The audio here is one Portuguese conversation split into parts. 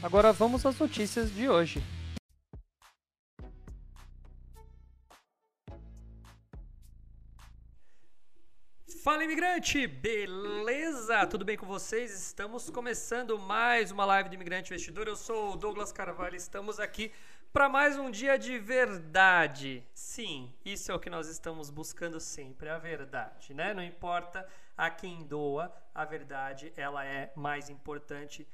Agora vamos às notícias de hoje. Fala imigrante, beleza? Tudo bem com vocês? Estamos começando mais uma live do Imigrante Investidor. Eu sou o Douglas Carvalho, estamos aqui para mais um dia de verdade. Sim, isso é o que nós estamos buscando sempre, a verdade, né? Não importa a quem doa, a verdade ela é mais importante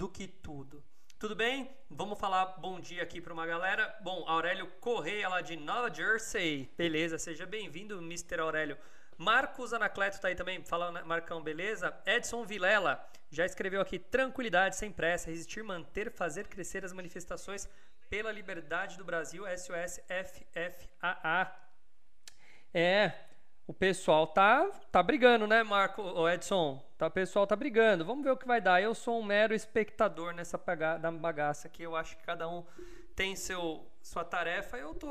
do que tudo. Tudo bem? Vamos falar bom dia aqui para uma galera. Bom, Aurélio Correia lá de Nova Jersey. Beleza, seja bem-vindo, Mr. Aurélio. Marcos Anacleto tá aí também, fala Marcão, beleza? Edson Vilela já escreveu aqui: tranquilidade, sem pressa, resistir, manter, fazer crescer as manifestações pela liberdade do Brasil, SOS FFAA. É, o pessoal tá, tá brigando, né, Marco, o Edson? Tá, o pessoal tá brigando. Vamos ver o que vai dar. Eu sou um mero espectador nessa bagaça aqui. Eu acho que cada um tem seu, sua tarefa. Eu tô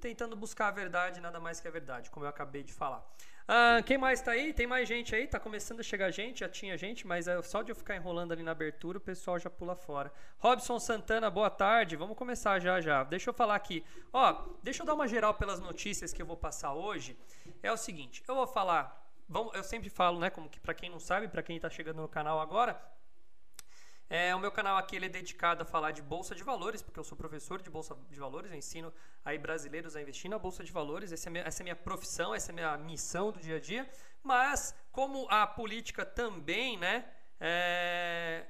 tentando buscar a verdade, nada mais que a verdade, como eu acabei de falar. Ah, quem mais tá aí? Tem mais gente aí? Tá começando a chegar gente, já tinha gente, mas é só de eu ficar enrolando ali na abertura, o pessoal já pula fora. Robson Santana, boa tarde. Vamos começar já já. Deixa eu falar aqui. Ó, deixa eu dar uma geral pelas notícias que eu vou passar hoje. É o seguinte, eu vou falar, vamos, eu sempre falo, né, como que para quem não sabe, para quem tá chegando no canal agora, é, o meu canal aqui ele é dedicado a falar de bolsa de valores, porque eu sou professor de bolsa de valores, eu ensino aí brasileiros a investir na bolsa de valores. Essa é, minha, essa é minha profissão, essa é minha missão do dia a dia. Mas como a política também, né, é,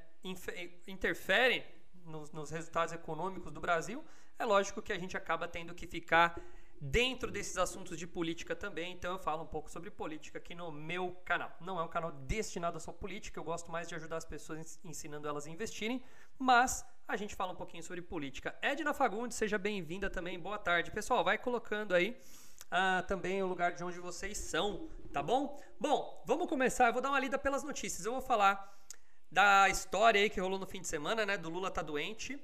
interfere nos, nos resultados econômicos do Brasil, é lógico que a gente acaba tendo que ficar dentro desses assuntos de política também. Então eu falo um pouco sobre política aqui no meu canal. Não é um canal destinado a só política, eu gosto mais de ajudar as pessoas ensinando elas a investirem, mas a gente fala um pouquinho sobre política. Edna Fagundes, seja bem-vinda também. Boa tarde. Pessoal, vai colocando aí uh, também o lugar de onde vocês são, tá bom? Bom, vamos começar. Eu vou dar uma lida pelas notícias. Eu vou falar da história aí que rolou no fim de semana, né? Do Lula tá doente.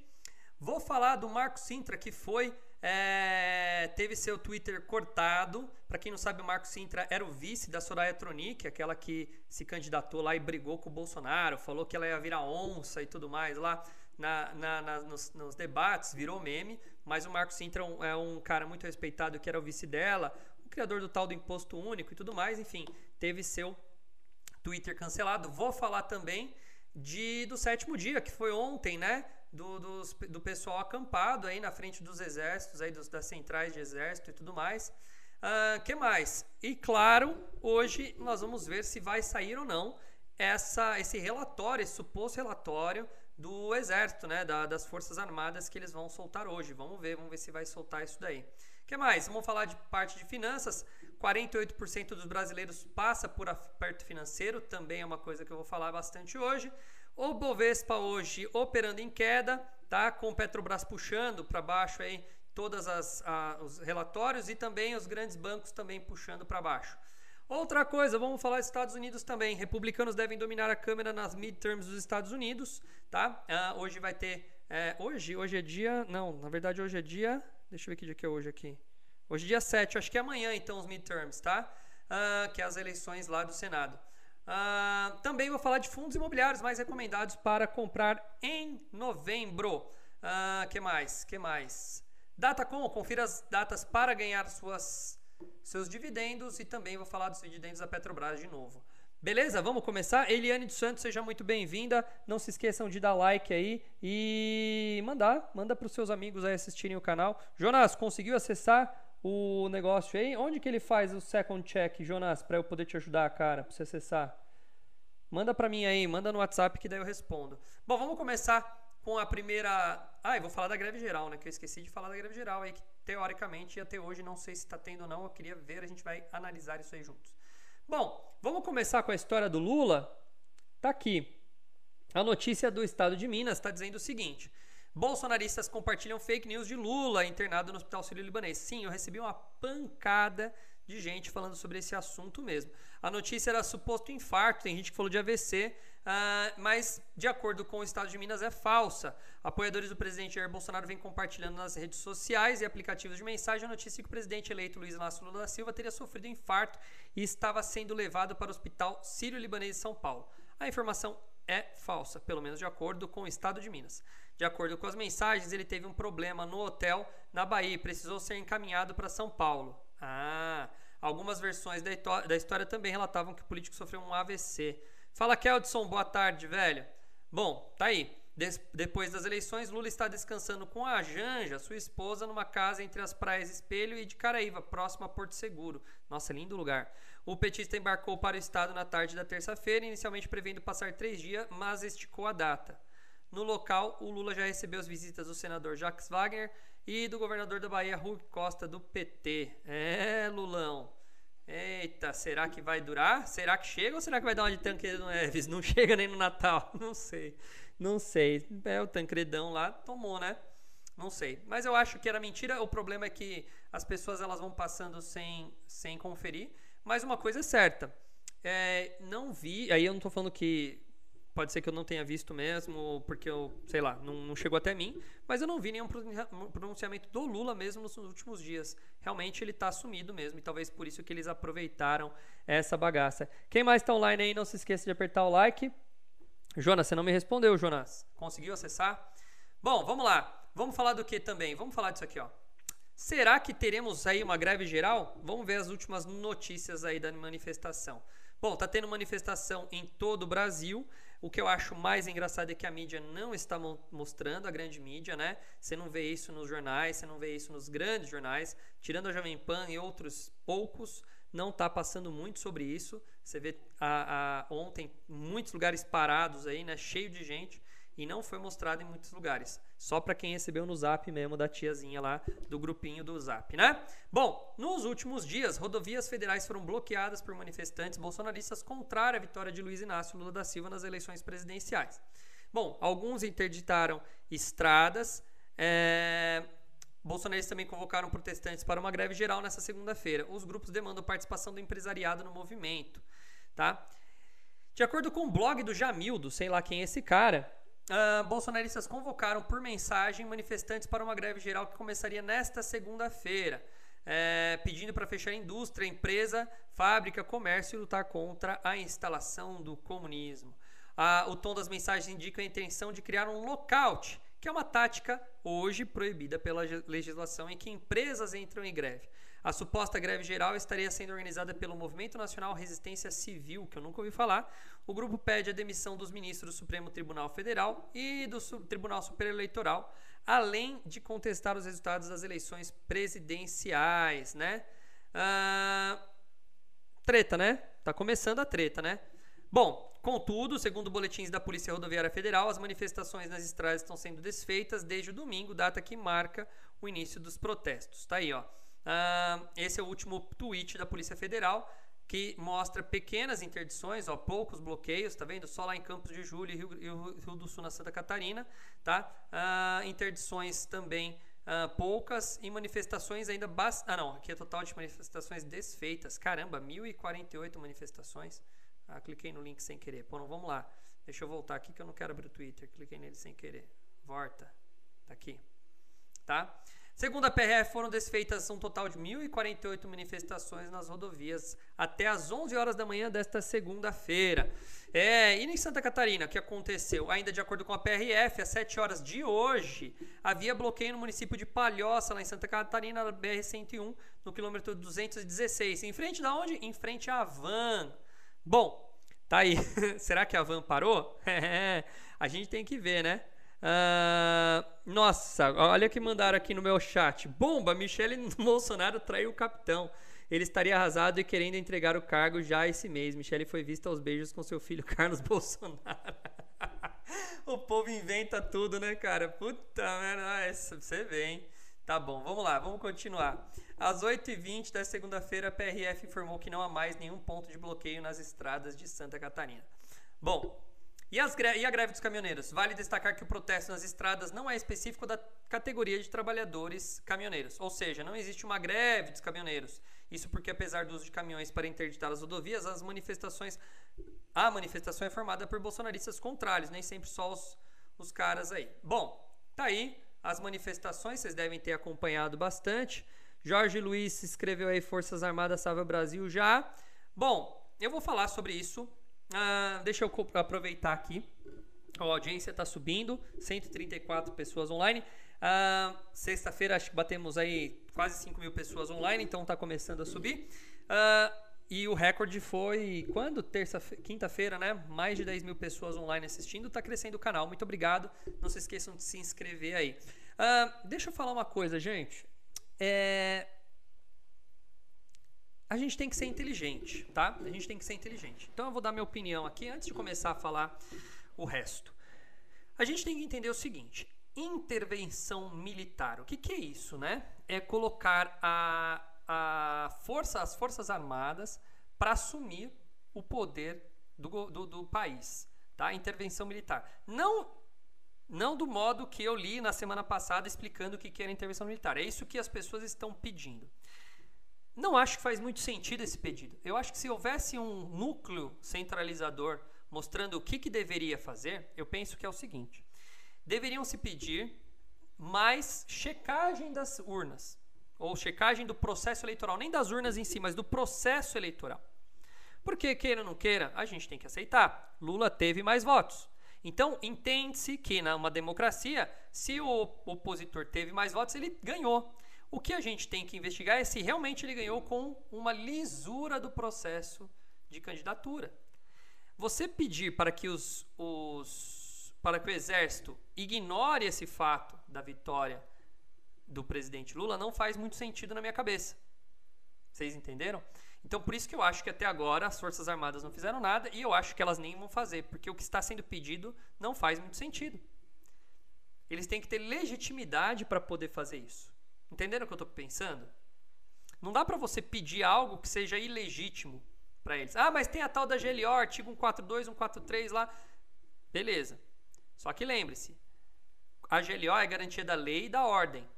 Vou falar do Marco Sintra, que foi é, teve seu Twitter cortado. Para quem não sabe, o Marco Sintra era o vice da Soraya Tronic, aquela que se candidatou lá e brigou com o Bolsonaro, falou que ela ia virar onça e tudo mais lá na, na, na nos, nos, debates, virou meme. Mas o Marco Sintra é um, é um cara muito respeitado que era o vice dela, o criador do tal do imposto único e tudo mais. Enfim, teve seu Twitter cancelado. Vou falar também de do sétimo dia, que foi ontem, né? Do, do pessoal acampado aí na frente dos exércitos, aí dos, das centrais de exército e tudo mais. Uh, que mais? E claro, hoje nós vamos ver se vai sair ou não essa, esse relatório, esse suposto relatório do Exército, né, da, das Forças Armadas que eles vão soltar hoje. Vamos ver, vamos ver se vai soltar isso daí. Que mais? Vamos falar de parte de finanças. 48% dos brasileiros passa por aperto financeiro, também é uma coisa que eu vou falar bastante hoje. O Bovespa hoje operando em queda, tá? Com Petrobras puxando para baixo aí todos os relatórios e também os grandes bancos também puxando para baixo. Outra coisa, vamos falar dos Estados Unidos também. Republicanos devem dominar a Câmara nas midterms dos Estados Unidos, tá? Uh, hoje vai ter. É, hoje? Hoje é dia. Não, na verdade hoje é dia. Deixa eu ver que dia que é hoje aqui. Hoje é dia 7, acho que é amanhã então os midterms, tá? Uh, que é as eleições lá do Senado. Uh, também vou falar de fundos imobiliários mais recomendados para comprar em novembro. Uh, que mais? Que mais? Datacom, confira as datas para ganhar suas, seus dividendos e também vou falar dos dividendos da Petrobras de novo. Beleza? Vamos começar? Eliane dos Santos, seja muito bem-vinda. Não se esqueçam de dar like aí e mandar, manda para os seus amigos aí assistirem o canal. Jonas, conseguiu acessar o negócio aí. Onde que ele faz o second check, Jonas, para eu poder te ajudar, cara, para você acessar? Manda para mim aí, manda no WhatsApp que daí eu respondo. Bom, vamos começar com a primeira. Ah, eu vou falar da greve geral, né? Que eu esqueci de falar da greve geral aí, que teoricamente até hoje não sei se está tendo ou não. Eu queria ver, a gente vai analisar isso aí juntos. Bom, vamos começar com a história do Lula. Tá aqui. A notícia do estado de Minas está dizendo o seguinte: bolsonaristas compartilham fake news de Lula internado no Hospital Sírio-Libanês. Sim, eu recebi uma pancada de gente falando sobre esse assunto mesmo. A notícia era suposto infarto, tem gente que falou de AVC, uh, ah, mas de acordo com o Estado de Minas é falsa. Apoiadores do presidente Jair Bolsonaro vêm compartilhando nas redes sociais e aplicativos de mensagem a notícia que o presidente eleito Luiz Inácio Lula da Silva teria sofrido infarto e estava sendo levado para o Hospital Sírio-Libanês de São Paulo. A informação é falsa, pelo menos de acordo com o Estado de Minas. De acordo com as mensagens, ele teve um problema no hotel na Bahia e precisou ser encaminhado para São Paulo. Ah, algumas versões da, da história também relatavam que o político sofreu um AVC. Fala, Keldson, boa tarde, velho. Bom, tá aí. Des depois das eleições, Lula está descansando com a Janja, sua esposa, numa casa entre as praias Espelho e de Caraíva, próximo a Porto Seguro. Nossa, lindo lugar. O petista embarcou para o estado na tarde da terça-feira, inicialmente prevendo passar três dias, mas esticou a data. No local, o Lula já recebeu as visitas do senador Jacques Wagner e do governador da Bahia, Rui Costa, do PT. É, Lulão. Eita, será que vai durar? Será que chega ou será que vai dar uma de Tancredo Neves? Não chega nem no Natal? Não sei. Não sei. É, o Tancredão lá tomou, né? Não sei. Mas eu acho que era mentira. O problema é que as pessoas elas vão passando sem, sem conferir. Mas uma coisa é certa. É, não vi. Aí eu não tô falando que Pode ser que eu não tenha visto mesmo, porque eu, sei lá, não, não chegou até mim. Mas eu não vi nenhum pronunciamento do Lula mesmo nos últimos dias. Realmente ele está sumido mesmo. E talvez por isso que eles aproveitaram essa bagaça. Quem mais está online aí, não se esqueça de apertar o like. Jonas, você não me respondeu, Jonas. Conseguiu acessar? Bom, vamos lá. Vamos falar do que também? Vamos falar disso aqui, ó. Será que teremos aí uma greve geral? Vamos ver as últimas notícias aí da manifestação. Bom, tá tendo manifestação em todo o Brasil. O que eu acho mais engraçado é que a mídia não está mostrando, a grande mídia, né? Você não vê isso nos jornais, você não vê isso nos grandes jornais, tirando a Jovem Pan e outros poucos, não está passando muito sobre isso. Você vê a, a, ontem muitos lugares parados aí, né? Cheio de gente e não foi mostrado em muitos lugares. Só para quem recebeu no Zap mesmo da tiazinha lá do grupinho do Zap, né? Bom, nos últimos dias, rodovias federais foram bloqueadas por manifestantes bolsonaristas contra a vitória de Luiz Inácio Lula da Silva nas eleições presidenciais. Bom, alguns interditaram estradas. É... Bolsonaristas também convocaram protestantes para uma greve geral nessa segunda-feira. Os grupos demandam participação do empresariado no movimento, tá? De acordo com o blog do Jamildo, sei lá quem é esse cara, Uh, bolsonaristas convocaram por mensagem manifestantes para uma greve geral que começaria nesta segunda-feira, é, pedindo para fechar indústria, empresa, fábrica, comércio e lutar contra a instalação do comunismo. Uh, o tom das mensagens indica a intenção de criar um lockout, que é uma tática hoje proibida pela legislação em que empresas entram em greve. A suposta greve geral estaria sendo organizada pelo Movimento Nacional Resistência Civil, que eu nunca ouvi falar. O grupo pede a demissão dos ministros do Supremo Tribunal Federal e do Tribunal Superior Eleitoral, além de contestar os resultados das eleições presidenciais, né? Ah, treta, né? Tá começando a treta, né? Bom, contudo, segundo boletins da Polícia Rodoviária Federal, as manifestações nas estradas estão sendo desfeitas desde o domingo, data que marca o início dos protestos. Tá aí, ó. Uh, esse é o último tweet da Polícia Federal que mostra pequenas interdições, ó, poucos bloqueios, tá vendo? Só lá em Campos de Julho e Rio, Rio, do Sul, na Santa Catarina, tá? Uh, interdições também uh, poucas e manifestações ainda bastante. Ah, não, aqui é total de manifestações desfeitas. Caramba, 1048 manifestações. Ah, cliquei no link sem querer. Pô, não, vamos lá. Deixa eu voltar aqui que eu não quero abrir o Twitter. Cliquei nele sem querer. Volta. Tá aqui. Tá? Segundo a PRF, foram desfeitas um total de 1.048 manifestações nas rodovias até às 11 horas da manhã desta segunda-feira. É, e em Santa Catarina, o que aconteceu? Ainda de acordo com a PRF, às 7 horas de hoje, havia bloqueio no município de Palhoça, lá em Santa Catarina, na BR-101, no quilômetro 216. Em frente da onde? Em frente à van. Bom, tá aí. Será que a van parou? a gente tem que ver, né? Uh, nossa, olha que mandaram aqui no meu chat. Bomba, Michele Bolsonaro traiu o capitão. Ele estaria arrasado e querendo entregar o cargo já esse mês. Michele foi vista aos beijos com seu filho Carlos Bolsonaro. o povo inventa tudo, né, cara? Puta merda, você vê, hein? Tá bom, vamos lá, vamos continuar. Às 8h20 da segunda-feira, a PRF informou que não há mais nenhum ponto de bloqueio nas estradas de Santa Catarina. Bom, E, as e a greve dos caminhoneiros? Vale destacar que o protesto nas estradas não é específico da categoria de trabalhadores caminhoneiros. Ou seja, não existe uma greve dos caminhoneiros. Isso porque, apesar do uso de caminhões para interditar as rodovias, as manifestações. A manifestação é formada por bolsonaristas contrários, nem sempre só os, os caras aí. Bom, tá aí as manifestações, vocês devem ter acompanhado bastante. Jorge Luiz escreveu aí Forças Armadas Salva Brasil já. Bom, eu vou falar sobre isso. Uh, deixa eu aproveitar aqui. A audiência está subindo, 134 pessoas online. Uh, Sexta-feira acho que batemos aí quase 5 mil pessoas online, então está começando a subir. Uh, e o recorde foi quando? Terça, quinta-feira, né? Mais de 10 mil pessoas online assistindo. Está crescendo o canal. Muito obrigado. Não se esqueçam de se inscrever aí. Uh, deixa eu falar uma coisa, gente. É... A gente tem que ser inteligente, tá? A gente tem que ser inteligente. Então eu vou dar minha opinião aqui antes de começar a falar o resto. A gente tem que entender o seguinte: intervenção militar. O que, que é isso, né? É colocar a, a força, as forças armadas para assumir o poder do, do, do, país, tá? Intervenção militar. Não, não do modo que eu li na semana passada explicando o que, era intervenção militar. É isso que as pessoas estão pedindo. Não acho que faz muito sentido esse pedido. Eu acho que se houvesse um núcleo centralizador mostrando o que, que deveria fazer, eu penso que é o seguinte: deveriam se pedir mais checagem das urnas, ou checagem do processo eleitoral, nem das urnas em si, mas do processo eleitoral. Porque, queira ou não queira, a gente tem que aceitar. Lula teve mais votos. Então, entende-se que numa democracia, se o opositor teve mais votos, ele ganhou. O que a gente tem que investigar é se realmente ele ganhou com uma lisura do processo de candidatura. Você pedir para que os, os para que o exército ignore esse fato da vitória do presidente Lula não faz muito sentido na minha cabeça. Vocês entenderam? Então, por isso que eu acho que até agora as Forças Armadas não fizeram nada e eu acho que elas nem vão fazer, porque o que está sendo pedido não faz muito sentido. Eles têm que ter legitimidade para poder fazer isso. Entenderam o que eu estou pensando? Não dá para você pedir algo que seja ilegítimo para eles. Ah, mas tem a tal da GLO, artigo 142, 143 lá. Beleza. Só que lembre-se, a GLO é garantia da lei e da ordem.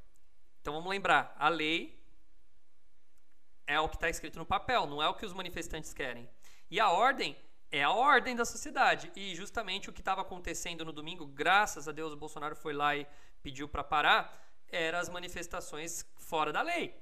Então vamos lembrar, a lei é o que está escrito no papel, não é o que os manifestantes querem. E a ordem é a ordem da sociedade. E justamente o que estava acontecendo no domingo, graças a Deus, o Bolsonaro foi lá e pediu para parar, eram as manifestações fora da lei.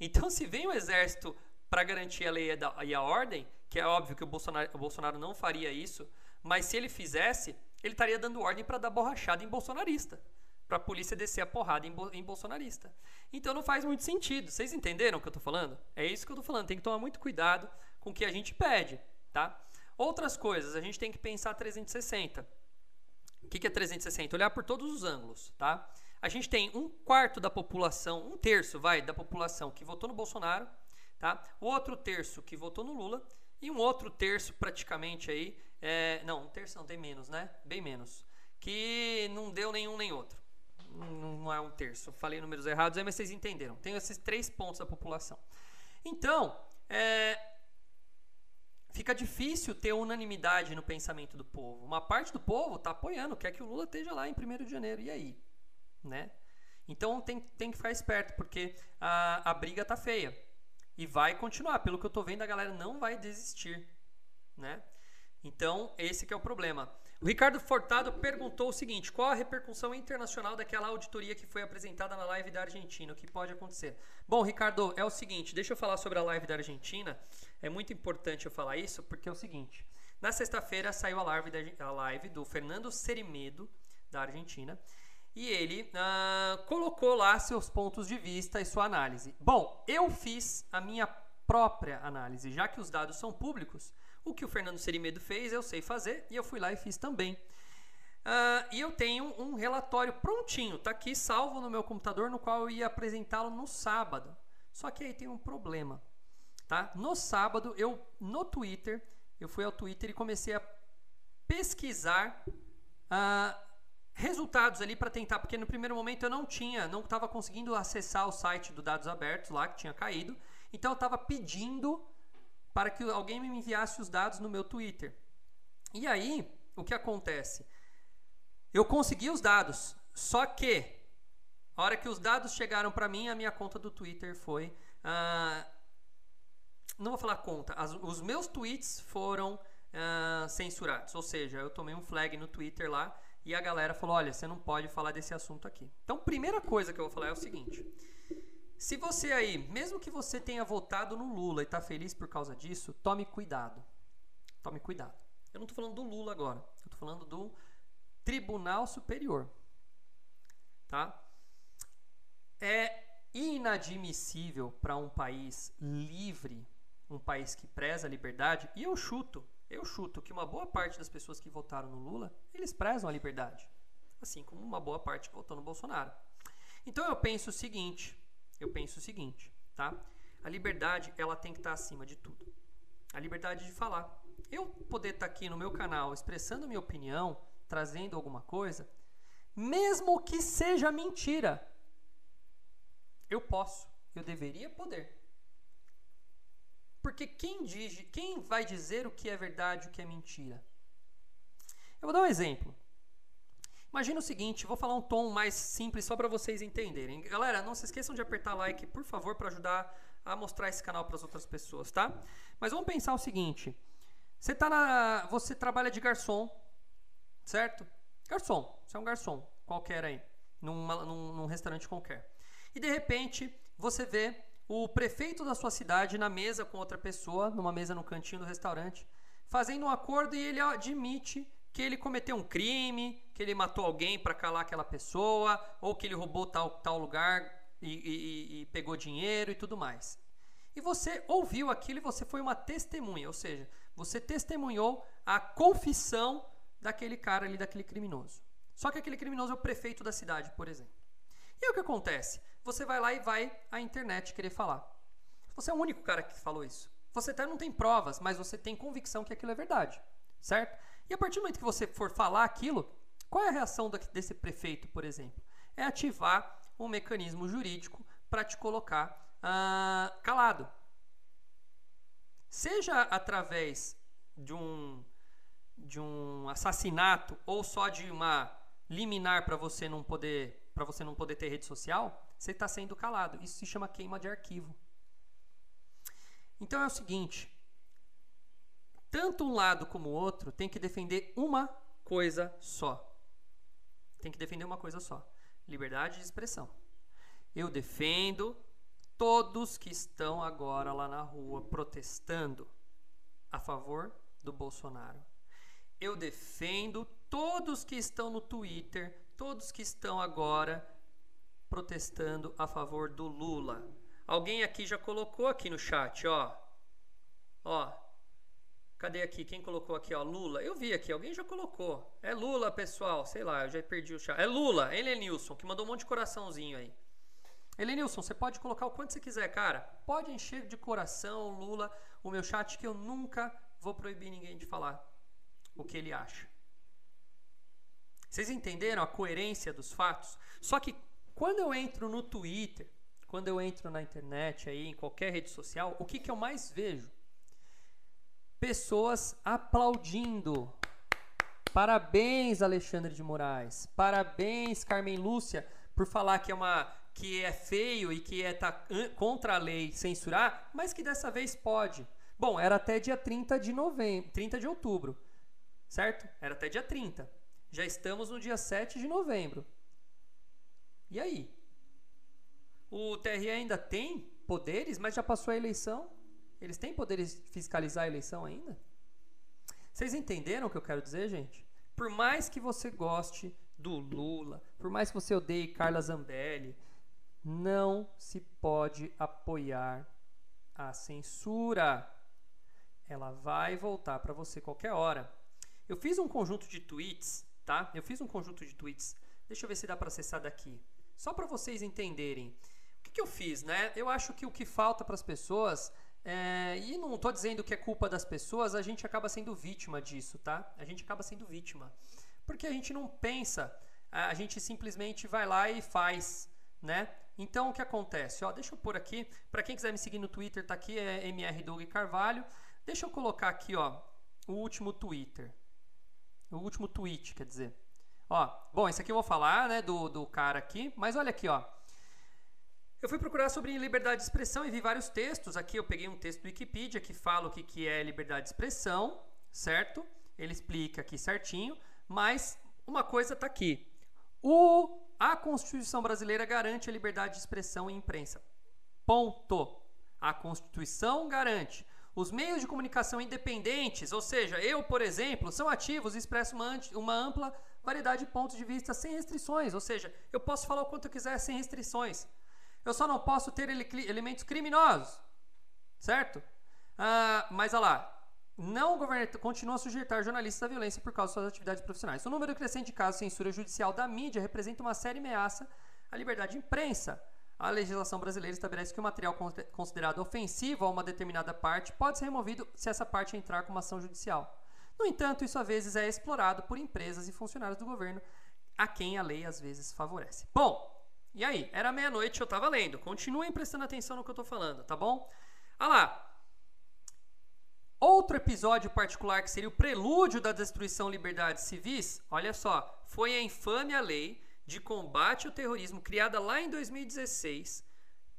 Então, se vem o exército para garantir a lei e a ordem, que é óbvio que o Bolsonaro, o Bolsonaro não faria isso, mas se ele fizesse, ele estaria dando ordem para dar borrachada em bolsonarista. Para a polícia descer a porrada em, em, bolsonarista. Então não faz muito sentido. Vocês entenderam o que eu estou falando? É isso que eu estou falando. Tem que tomar muito cuidado com o que a gente pede, tá? Outras coisas, a gente tem que pensar 360. O que, que é 360? Olhar por todos os ângulos, tá? A gente tem um quarto da população, um terço, vai, da população que votou no Bolsonaro, tá? O outro terço que votou no Lula e um outro terço praticamente aí é, não, um terço não, tem menos, né? Bem menos. Que não deu nenhum nem outro. Não, não é um terço. Falei números errados aí, mas vocês entenderam. Tem esses três pontos da população. Então, é, fica difícil ter unanimidade no pensamento do povo. Uma parte do povo está apoiando, quer que o Lula esteja lá em 1 de janeiro. E aí? Né? Então tem, tem que ficar esperto, porque a, a briga tá feia. E vai continuar. Pelo que eu tô vendo, a galera não vai desistir. Né? Então, esse que é o problema. O Ricardo Fortado perguntou o seguinte: qual a repercussão internacional daquela auditoria que foi apresentada na live da Argentina? O que pode acontecer? Bom, Ricardo, é o seguinte: deixa eu falar sobre a live da Argentina. É muito importante eu falar isso, porque é o seguinte: na sexta-feira saiu a live, da, a live do Fernando Serimedo, da Argentina, e ele uh, colocou lá seus pontos de vista e sua análise. Bom, eu fiz a minha própria análise, já que os dados são públicos. O que o Fernando Serimedo fez, eu sei fazer e eu fui lá e fiz também. Uh, e eu tenho um relatório prontinho, tá aqui salvo no meu computador, no qual eu ia apresentá-lo no sábado. Só que aí tem um problema, tá? No sábado, eu no Twitter, eu fui ao Twitter e comecei a pesquisar uh, resultados ali para tentar, porque no primeiro momento eu não tinha, não estava conseguindo acessar o site do Dados Abertos lá, que tinha caído. Então eu estava pedindo para que alguém me enviasse os dados no meu Twitter. E aí, o que acontece? Eu consegui os dados, só que a hora que os dados chegaram para mim, a minha conta do Twitter foi. Uh, não vou falar conta, as, os meus tweets foram uh, censurados. Ou seja, eu tomei um flag no Twitter lá e a galera falou: olha, você não pode falar desse assunto aqui. Então, primeira coisa que eu vou falar é o seguinte. Se você aí, mesmo que você tenha votado no Lula e está feliz por causa disso, tome cuidado. Tome cuidado. Eu não estou falando do Lula agora. Eu estou falando do Tribunal Superior. Tá? É inadmissível para um país livre, um país que preza a liberdade, e eu chuto, eu chuto que uma boa parte das pessoas que votaram no Lula, eles prezam a liberdade. Assim como uma boa parte que votou no Bolsonaro. Então eu penso o seguinte, eu penso o seguinte, tá? A liberdade, ela tem que estar acima de tudo. A liberdade de falar. Eu poder estar aqui no meu canal expressando minha opinião, trazendo alguma coisa, mesmo que seja mentira, eu posso, eu deveria poder. Porque quem, diz, quem vai dizer o que é verdade e o que é mentira? Eu vou dar um exemplo. Imagina o seguinte, vou falar um tom mais simples só para vocês entenderem. Galera, não se esqueçam de apertar like, por favor, para ajudar a mostrar esse canal para as outras pessoas, tá? Mas vamos pensar o seguinte: você tá na, você trabalha de garçom, certo? Garçom, você é um garçom qualquer aí, numa, num, num restaurante qualquer. E de repente você vê o prefeito da sua cidade na mesa com outra pessoa, numa mesa no cantinho do restaurante, fazendo um acordo e ele admite que ele cometeu um crime, que ele matou alguém para calar aquela pessoa, ou que ele roubou tal, tal lugar e, e, e pegou dinheiro e tudo mais. E você ouviu aquilo e você foi uma testemunha, ou seja, você testemunhou a confissão daquele cara ali, daquele criminoso. Só que aquele criminoso é o prefeito da cidade, por exemplo. E o que acontece? Você vai lá e vai à internet querer falar. Você é o único cara que falou isso. Você até não tem provas, mas você tem convicção que aquilo é verdade, certo? E a partir do momento que você for falar aquilo, qual é a reação desse prefeito, por exemplo? É ativar um mecanismo jurídico para te colocar ah, calado. Seja através de um, de um assassinato ou só de uma liminar para você não poder para você não poder ter rede social, você está sendo calado. Isso se chama queima de arquivo. Então é o seguinte: tanto um lado como o outro tem que defender uma coisa só. Tem que defender uma coisa só: liberdade de expressão. Eu defendo todos que estão agora lá na rua protestando a favor do Bolsonaro. Eu defendo todos que estão no Twitter, todos que estão agora protestando a favor do Lula. Alguém aqui já colocou aqui no chat, ó. Ó, Cadê aqui? Quem colocou aqui, ó? Lula. Eu vi aqui, alguém já colocou. É Lula, pessoal. Sei lá, eu já perdi o chat. É Lula, ele é Nilson, que mandou um monte de coraçãozinho aí. Elenilson, você pode colocar o quanto você quiser, cara. Pode encher de coração, Lula, o meu chat, que eu nunca vou proibir ninguém de falar o que ele acha. Vocês entenderam a coerência dos fatos? Só que quando eu entro no Twitter, quando eu entro na internet, aí, em qualquer rede social, o que, que eu mais vejo? pessoas aplaudindo. Parabéns, Alexandre de Moraes. Parabéns, Carmen Lúcia, por falar que é uma que é feio e que é tá contra a lei censurar, mas que dessa vez pode. Bom, era até dia 30 de novembro, 30 de outubro. Certo? Era até dia 30. Já estamos no dia 7 de novembro. E aí? O TRE ainda tem poderes, mas já passou a eleição? Eles têm poderes de fiscalizar a eleição ainda? Vocês entenderam o que eu quero dizer, gente? Por mais que você goste do Lula, por mais que você odeie Carla Zambelli, não se pode apoiar a censura. Ela vai voltar para você qualquer hora. Eu fiz um conjunto de tweets, tá? Eu fiz um conjunto de tweets. Deixa eu ver se dá para acessar daqui. Só para vocês entenderem. O que, que eu fiz, né? Eu acho que o que falta para as pessoas é, e não estou dizendo que é culpa das pessoas, a gente acaba sendo vítima disso, tá? A gente acaba sendo vítima. Porque a gente não pensa, a gente simplesmente vai lá e faz, né? Então o que acontece? Ó, deixa eu pôr aqui, para quem quiser me seguir no Twitter, tá aqui, é MR Doug Carvalho. Deixa eu colocar aqui, ó, o último Twitter. O último tweet, quer dizer. Ó, bom, esse aqui eu vou falar, né, do, do cara aqui, mas olha aqui, ó. Eu fui procurar sobre liberdade de expressão e vi vários textos. Aqui eu peguei um texto do Wikipedia que fala o que, que é liberdade de expressão, certo? Ele explica aqui certinho, mas uma coisa está aqui. O, a Constituição brasileira garante a liberdade de expressão e imprensa. Ponto. A Constituição garante. Os meios de comunicação independentes, ou seja, eu, por exemplo, são ativos e expresso uma, ampla variedade de pontos de vista sem restrições. Ou seja, eu posso falar o quanto eu quiser sem restrições. Eu só não posso ter elementos criminosos. Certo? Ah, mas olha lá. Não o governo continua a sujeitar jornalistas à violência por causa de suas atividades profissionais. O número crescente de casos de censura judicial da mídia representa uma séria ameaça à liberdade de imprensa. A legislação brasileira estabelece que o material considerado ofensivo a uma determinada parte pode ser removido se essa parte entrar com uma ação judicial. No entanto, isso às vezes é explorado por empresas e funcionários do governo, a quem a lei às vezes favorece. Bom, e aí? Era meia-noite, eu estava lendo. Continuem prestando atenção no que eu estou falando, tá bom? Ah lá. Outro episódio particular que seria o prelúdio da destruição de liberdades civis, olha só, foi a infame a lei de combate ao terrorismo criada lá em 2016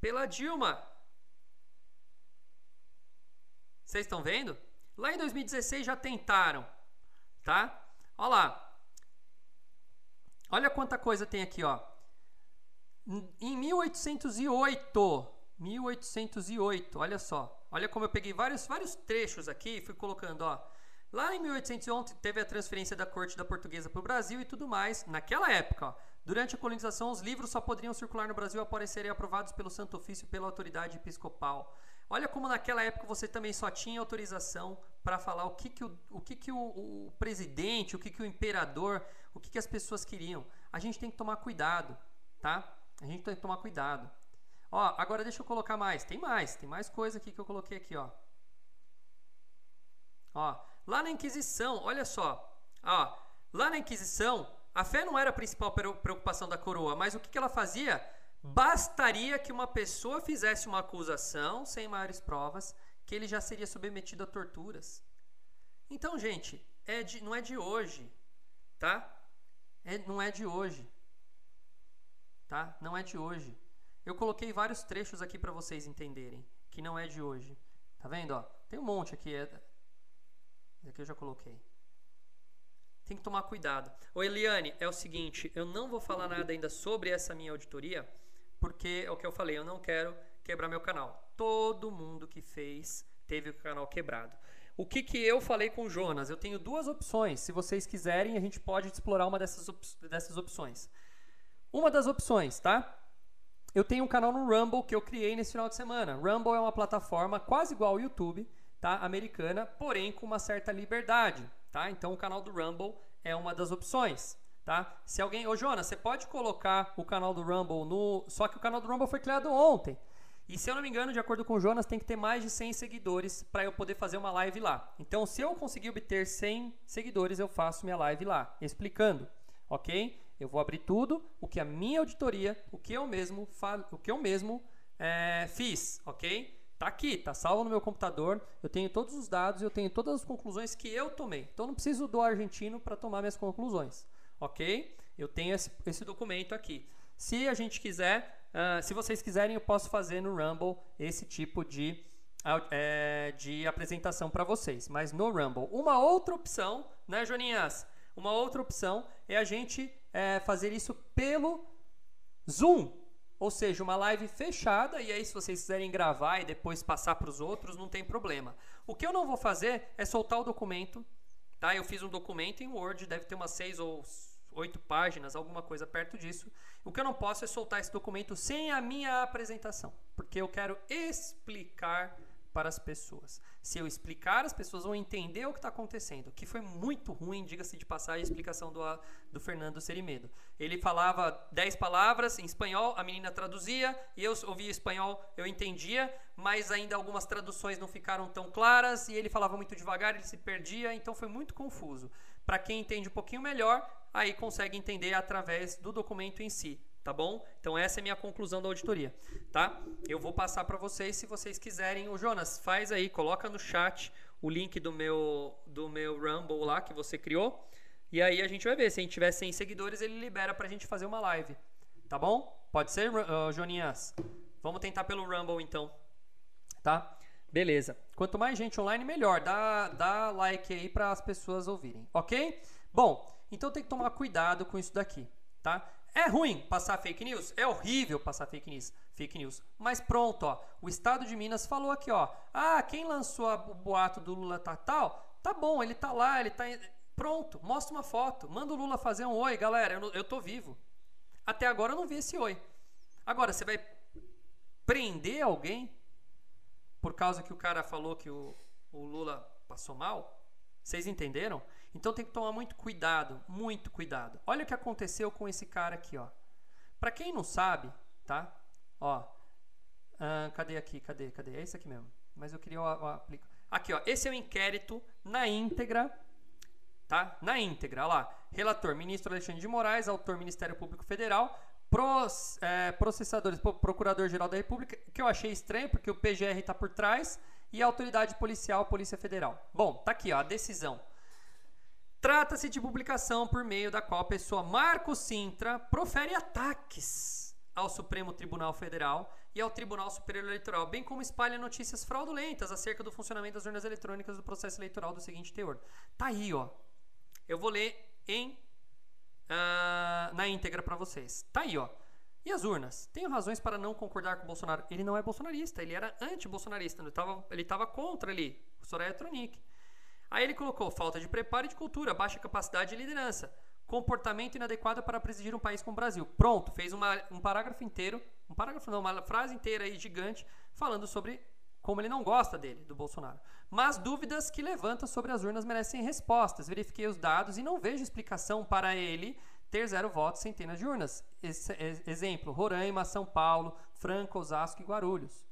pela Dilma. Vocês estão vendo? Lá em 2016 já tentaram, tá? Olha lá. Olha quanta coisa tem aqui, ó. Em 1808, 1808, olha só. Olha como eu peguei vários, vários trechos aqui e fui colocando, ó. Lá em 1811 teve a transferência da corte da portuguesa para o Brasil e tudo mais. Naquela época, ó, durante a colonização, os livros só poderiam circular no Brasil após serem aprovados pelo Santo Ofício pela autoridade episcopal. Olha como naquela época você também só tinha autorização para falar o que, que, o, o, que, que o, o presidente, o que, que o imperador, o que, que as pessoas queriam. A gente tem que tomar cuidado, tá? A gente tem que tomar cuidado. Ó, agora deixa eu colocar mais. Tem mais, tem mais coisa aqui que eu coloquei aqui, ó. Ó, lá na Inquisição, olha só. Ó, lá na Inquisição, a fé não era a principal preocupação da coroa, mas o que, ela fazia? Bastaria que uma pessoa fizesse uma acusação sem maiores provas, que ele já seria submetido a torturas. Então, gente, é de, não é de hoje, tá? É, não é de hoje tá? Não é de hoje. Eu coloquei vários trechos aqui para vocês entenderem que não é de hoje. Tá vendo, ó? Tem um monte aqui, é... Aqui eu já coloquei. Tem que tomar cuidado. Ô Eliane, é o seguinte, eu não vou falar nada ainda sobre essa minha auditoria, porque é o que eu falei, eu não quero quebrar meu canal. Todo mundo que fez teve o canal quebrado. O que, que eu falei com o Jonas? Eu tenho duas opções. Se vocês quiserem, a gente pode explorar uma dessas, op dessas opções. Uma das opções, tá? Eu tenho um canal no Rumble que eu criei nesse final de semana. Rumble é uma plataforma quase igual ao YouTube, tá? Americana, porém com uma certa liberdade, tá? Então o canal do Rumble é uma das opções, tá? Se alguém, ô Jonas, você pode colocar o canal do Rumble no, só que o canal do Rumble foi criado ontem. E se eu não me engano, de acordo com o Jonas, tem que ter mais de 100 seguidores para eu poder fazer uma live lá. Então, se eu conseguir obter 100 seguidores, eu faço minha live lá, explicando, ok? Eu vou abrir tudo, o que a minha auditoria, o que eu mesmo, o que eu mesmo é, fiz, ok? Tá aqui, tá salvo no meu computador. Eu tenho todos os dados, eu tenho todas as conclusões que eu tomei. Então não preciso do argentino para tomar minhas conclusões, ok? Eu tenho esse, esse documento aqui. Se a gente quiser, uh, se vocês quiserem, eu posso fazer no Rumble esse tipo de, é, de apresentação para vocês. Mas no Rumble, uma outra opção, né, Joninhas? Uma outra opção é a gente é, fazer isso pelo Zoom. Ou seja, uma live fechada, e aí, se vocês quiserem gravar e depois passar para os outros, não tem problema. O que eu não vou fazer é soltar o documento. Tá? Eu fiz um documento em Word, deve ter umas seis ou oito páginas, alguma coisa perto disso. O que eu não posso é soltar esse documento sem a minha apresentação, porque eu quero explicar para as pessoas. Se eu explicar, as pessoas vão entender o que está acontecendo. Que foi muito ruim, diga-se de passagem, a explicação do, do Fernando Serimedo. Ele falava dez palavras em espanhol, a menina traduzia, e eu ouvia espanhol, eu entendia, mas ainda algumas traduções não ficaram tão claras, e ele falava muito devagar, ele se perdia, então foi muito confuso. Para quem entende um pouquinho melhor, aí consegue entender através do documento em si tá bom? Então essa é a minha conclusão da auditoria, tá? Eu vou passar para vocês se vocês quiserem. O Jonas, faz aí, coloca no chat o link do meu do meu Rumble lá que você criou. E aí a gente vai ver. Se a gente tiver 100 seguidores, ele libera pra gente fazer uma live. Tá bom? Pode ser, uh, Joninhas? Vamos tentar pelo Rumble então. Tá? Beleza. Quanto mais gente online, melhor. Dá, dá like aí para as pessoas ouvirem, ok? Bom, então tem que tomar cuidado com isso daqui, tá? É ruim passar fake news? É horrível passar fake news. Fake news. Mas pronto, ó. O Estado de Minas falou aqui, ó. Ah, quem lançou o boato do Lula tá tal? Tá bom, ele tá lá, ele tá. Pronto, mostra uma foto. Manda o Lula fazer um oi, galera. Eu, eu tô vivo. Até agora eu não vi esse oi. Agora, você vai prender alguém por causa que o cara falou que o, o Lula passou mal? Vocês entenderam? Então tem que tomar muito cuidado, muito cuidado. Olha o que aconteceu com esse cara aqui, ó. Para quem não sabe, tá? Ó, ah, cadê aqui? Cadê? Cadê? É esse aqui mesmo. Mas eu queria aplicar. Aqui, ó. Esse é o inquérito na íntegra, tá? Na íntegra, lá. Relator: Ministro Alexandre de Moraes, autor Ministério Público Federal, pros, é, processadores, Procurador-Geral da República, que eu achei estranho, porque o PGR está por trás, e a Autoridade Policial, Polícia Federal. Bom, tá aqui, ó, a decisão. Trata-se de publicação por meio da qual a pessoa Marco Sintra profere ataques ao Supremo Tribunal Federal e ao Tribunal Superior Eleitoral, bem como espalha notícias fraudulentas acerca do funcionamento das urnas eletrônicas do processo eleitoral do seguinte teor. Tá aí, ó. Eu vou ler em uh, na íntegra para vocês. Tá aí, ó. E as urnas? Tenho razões para não concordar com o Bolsonaro. Ele não é bolsonarista, ele era anti-bolsonarista. Ele estava ele tava contra ali, o Soraya Tronic. Aí ele colocou falta de preparo e de cultura, baixa capacidade de liderança, comportamento inadequado para presidir um país como o Brasil. Pronto, fez uma, um parágrafo inteiro, um parágrafo não, uma frase inteira aí gigante, falando sobre como ele não gosta dele, do Bolsonaro. Mas dúvidas que levanta sobre as urnas merecem respostas. Verifiquei os dados e não vejo explicação para ele ter zero votos centenas de urnas. Esse, exemplo, Roraima, São Paulo, Franca, Osasco e Guarulhos.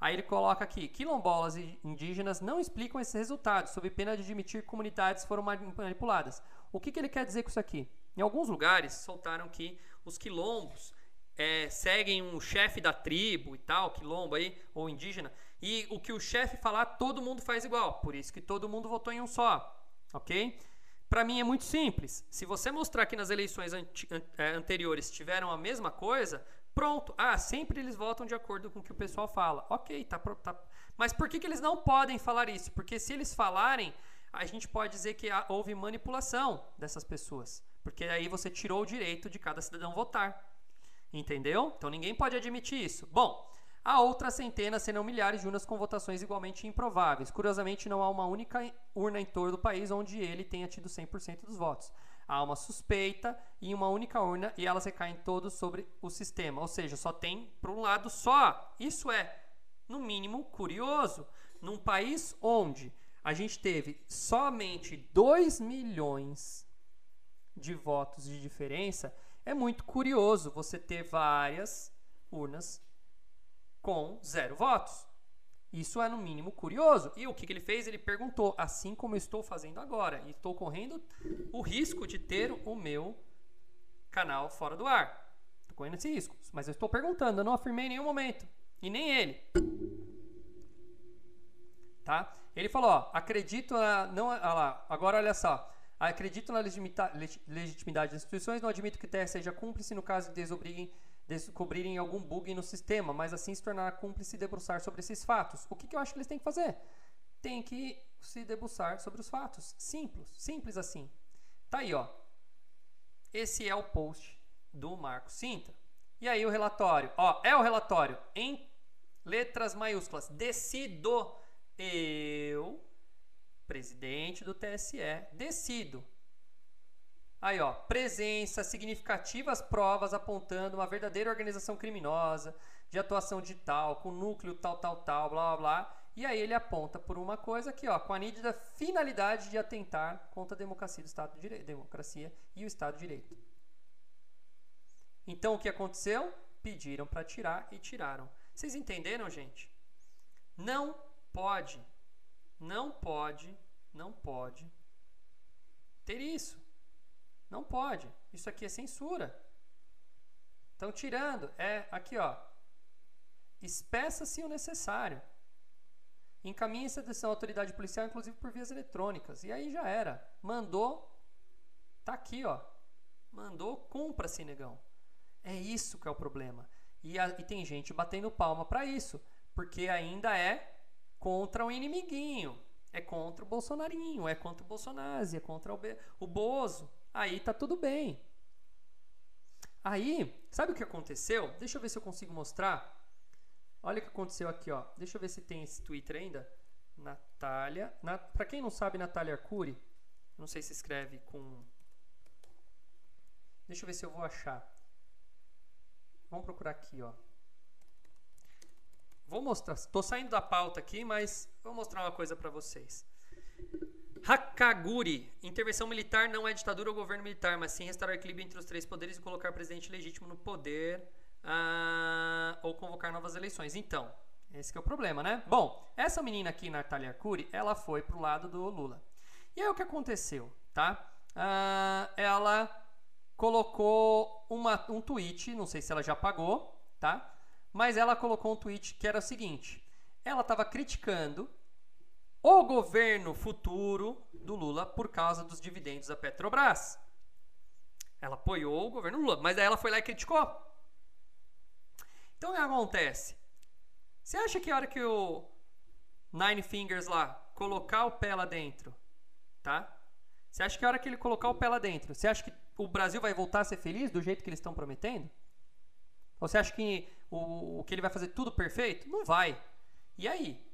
Aí ele coloca aqui: quilombolas indígenas não explicam esses resultados, sob pena de admitir que comunidades foram manipuladas. O que, que ele quer dizer com isso aqui? Em alguns lugares soltaram que os quilombos é, seguem um chefe da tribo e tal, quilombo aí, ou indígena, e o que o chefe falar, todo mundo faz igual. Por isso que todo mundo votou em um só. Ok? Para mim é muito simples. Se você mostrar que nas eleições é, anteriores tiveram a mesma coisa, pronto. Ah, sempre eles votam de acordo com o que o pessoal fala. Ok, tá, tá. Mas por que, que eles não podem falar isso? Porque se eles falarem, a gente pode dizer que houve manipulação dessas pessoas. Porque aí você tirou o direito de cada cidadão votar. Entendeu? Então ninguém pode admitir isso. Bom, Há outras centenas, se não milhares de urnas com votações igualmente improváveis. Curiosamente, não há uma única urna em torno do país onde ele tenha tido 100% dos votos. Há uma suspeita e uma única urna e elas recaem todos sobre o sistema. Ou seja, só tem para um lado só. Isso é, no mínimo, curioso. Num país onde a gente teve somente 2 milhões de votos de diferença, é muito curioso você ter várias urnas com zero votos. Isso é, no mínimo, curioso. E o que, que, ele fez? Ele perguntou, assim como estou fazendo agora, e estou correndo o risco de ter o meu canal fora do ar. Estou correndo esse risco. Mas eu estou perguntando, eu não afirmei em nenhum momento. E nem ele. Tá? Ele falou, ó, acredito na... Não, lá, agora olha só. Acredito na legitimidade das instituições, não admito que o TSE seja cúmplice no caso de desobriguem descobrirem algum bug no sistema, mas assim se tornar cúmplice e debruçar sobre esses fatos. O que, que eu acho que eles têm que fazer? Tem que se debruçar sobre os fatos. Simples, simples assim. Tá aí, ó. Esse é o post do Marco Sintra. E aí o relatório, ó, é o relatório em letras maiúsculas. Decido eu, presidente do TSE, decido Aí, ó, presença, significativas provas apontando uma verdadeira organização criminosa de atuação digital, com núcleo tal, tal, tal, blá, blá, blá. E aí ele aponta por uma coisa aqui, ó, com a nítida finalidade de atentar contra a democracia, do Estado de Direito, democracia e o Estado de Direito. Então o que aconteceu? Pediram para tirar e tiraram. Vocês entenderam, gente? Não pode, não pode, não pode ter isso. Não pode. Isso aqui é censura. Estão tirando. É aqui, ó. Espeça-se o necessário. Encaminhe essa decisão à autoridade policial, inclusive por vias eletrônicas. E aí já era. Mandou, Tá aqui, ó. Mandou, compra-se, negão. É isso que é o problema. E, a, e tem gente batendo palma para isso, porque ainda é contra o inimiguinho. É contra o Bolsonarinho, é contra o Bolsonaro, é contra o, Be o Bozo. Aí tá tudo bem. Aí, sabe o que aconteceu? Deixa eu ver se eu consigo mostrar. Olha o que aconteceu aqui, ó. Deixa eu ver se tem esse Twitter ainda. Natália. Na, pra quem não sabe, Natália Arcuri. Não sei se escreve com. Deixa eu ver se eu vou achar. Vamos procurar aqui, ó. Vou mostrar. Estou saindo da pauta aqui, mas vou mostrar uma coisa para vocês. Hakaguri. Intervenção militar não é ditadura ou governo militar, mas sim restaurar equilíbrio entre os três poderes e colocar presidente legítimo no poder uh, ou convocar novas eleições. Então, esse é o problema, né? Bom, essa menina aqui, Natália Arcuri, ela foi pro lado do Lula. E aí o que aconteceu, tá? Uh, ela colocou uma, um tweet, não sei se ela já pagou, tá? Mas ela colocou um tweet que era o seguinte: ela estava criticando o governo futuro do Lula por causa dos dividendos da Petrobras. Ela apoiou o governo Lula, mas aí ela foi lá e criticou. Então o que acontece? Você acha que a hora que o Nine Fingers lá colocar o pé lá dentro, tá? Você acha que a hora que ele colocar o pé lá dentro, você acha que o Brasil vai voltar a ser feliz do jeito que eles estão prometendo? Ou você acha que o, que ele vai fazer tudo perfeito? Não vai. E aí?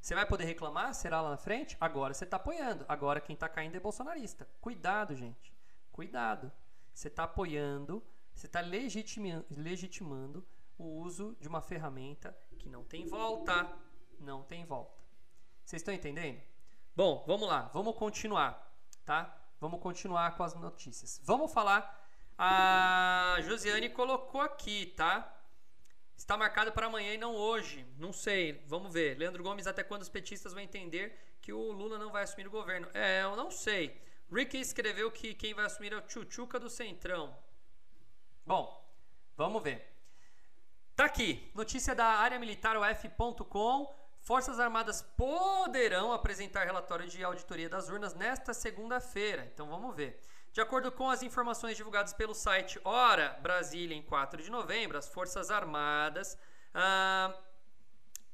Você vai poder reclamar? Será lá na frente? Agora você está apoiando. Agora quem está caindo é bolsonarista. Cuidado, gente. Cuidado. Você está apoiando, você está legitimando o uso de uma ferramenta que não tem volta. Não tem volta. Vocês estão entendendo? Bom, vamos lá. Vamos continuar, tá? Vamos continuar com as notícias. Vamos falar. A Josiane colocou aqui, tá? Está marcado para amanhã e não hoje. Não sei, vamos ver. Leandro Gomes, até quando os petistas vão entender que o Lula não vai assumir o governo? É, eu não sei. Ricky escreveu que quem vai assumir é o Chuchuca do Centrão. Bom, vamos ver. Tá aqui, notícia da área militar UF.com. Forças Armadas poderão apresentar relatório de auditoria das urnas nesta segunda-feira. Então vamos ver. De acordo com as informações divulgadas pelo site Hora Brasília em 4 de novembro, as Forças Armadas ah,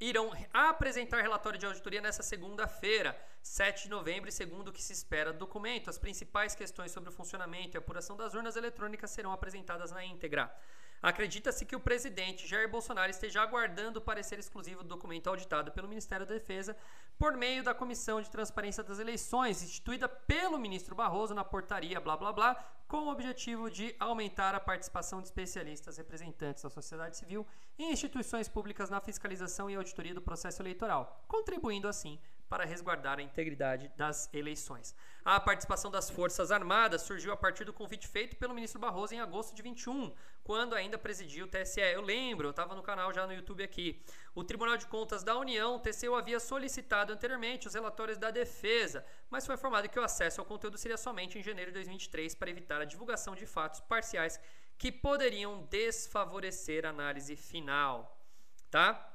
irão apresentar relatório de auditoria nesta segunda-feira, 7 de novembro, segundo o que se espera do documento, as principais questões sobre o funcionamento e apuração das urnas eletrônicas serão apresentadas na íntegra. Acredita-se que o presidente Jair Bolsonaro esteja aguardando o parecer exclusivo do documento auditado pelo Ministério da Defesa por meio da Comissão de Transparência das Eleições, instituída pelo ministro Barroso na portaria blá blá blá, com o objetivo de aumentar a participação de especialistas representantes da sociedade civil em instituições públicas na fiscalização e auditoria do processo eleitoral, contribuindo assim para resguardar a integridade das eleições. A participação das Forças Armadas surgiu a partir do convite feito pelo ministro Barroso em agosto de 21, quando ainda presidia o TSE. Eu lembro, eu estava no canal já no YouTube aqui. O Tribunal de Contas da União, TCU, havia solicitado anteriormente os relatórios da defesa, mas foi informado que o acesso ao conteúdo seria somente em janeiro de 2023 para evitar a divulgação de fatos parciais que poderiam desfavorecer a análise final, tá?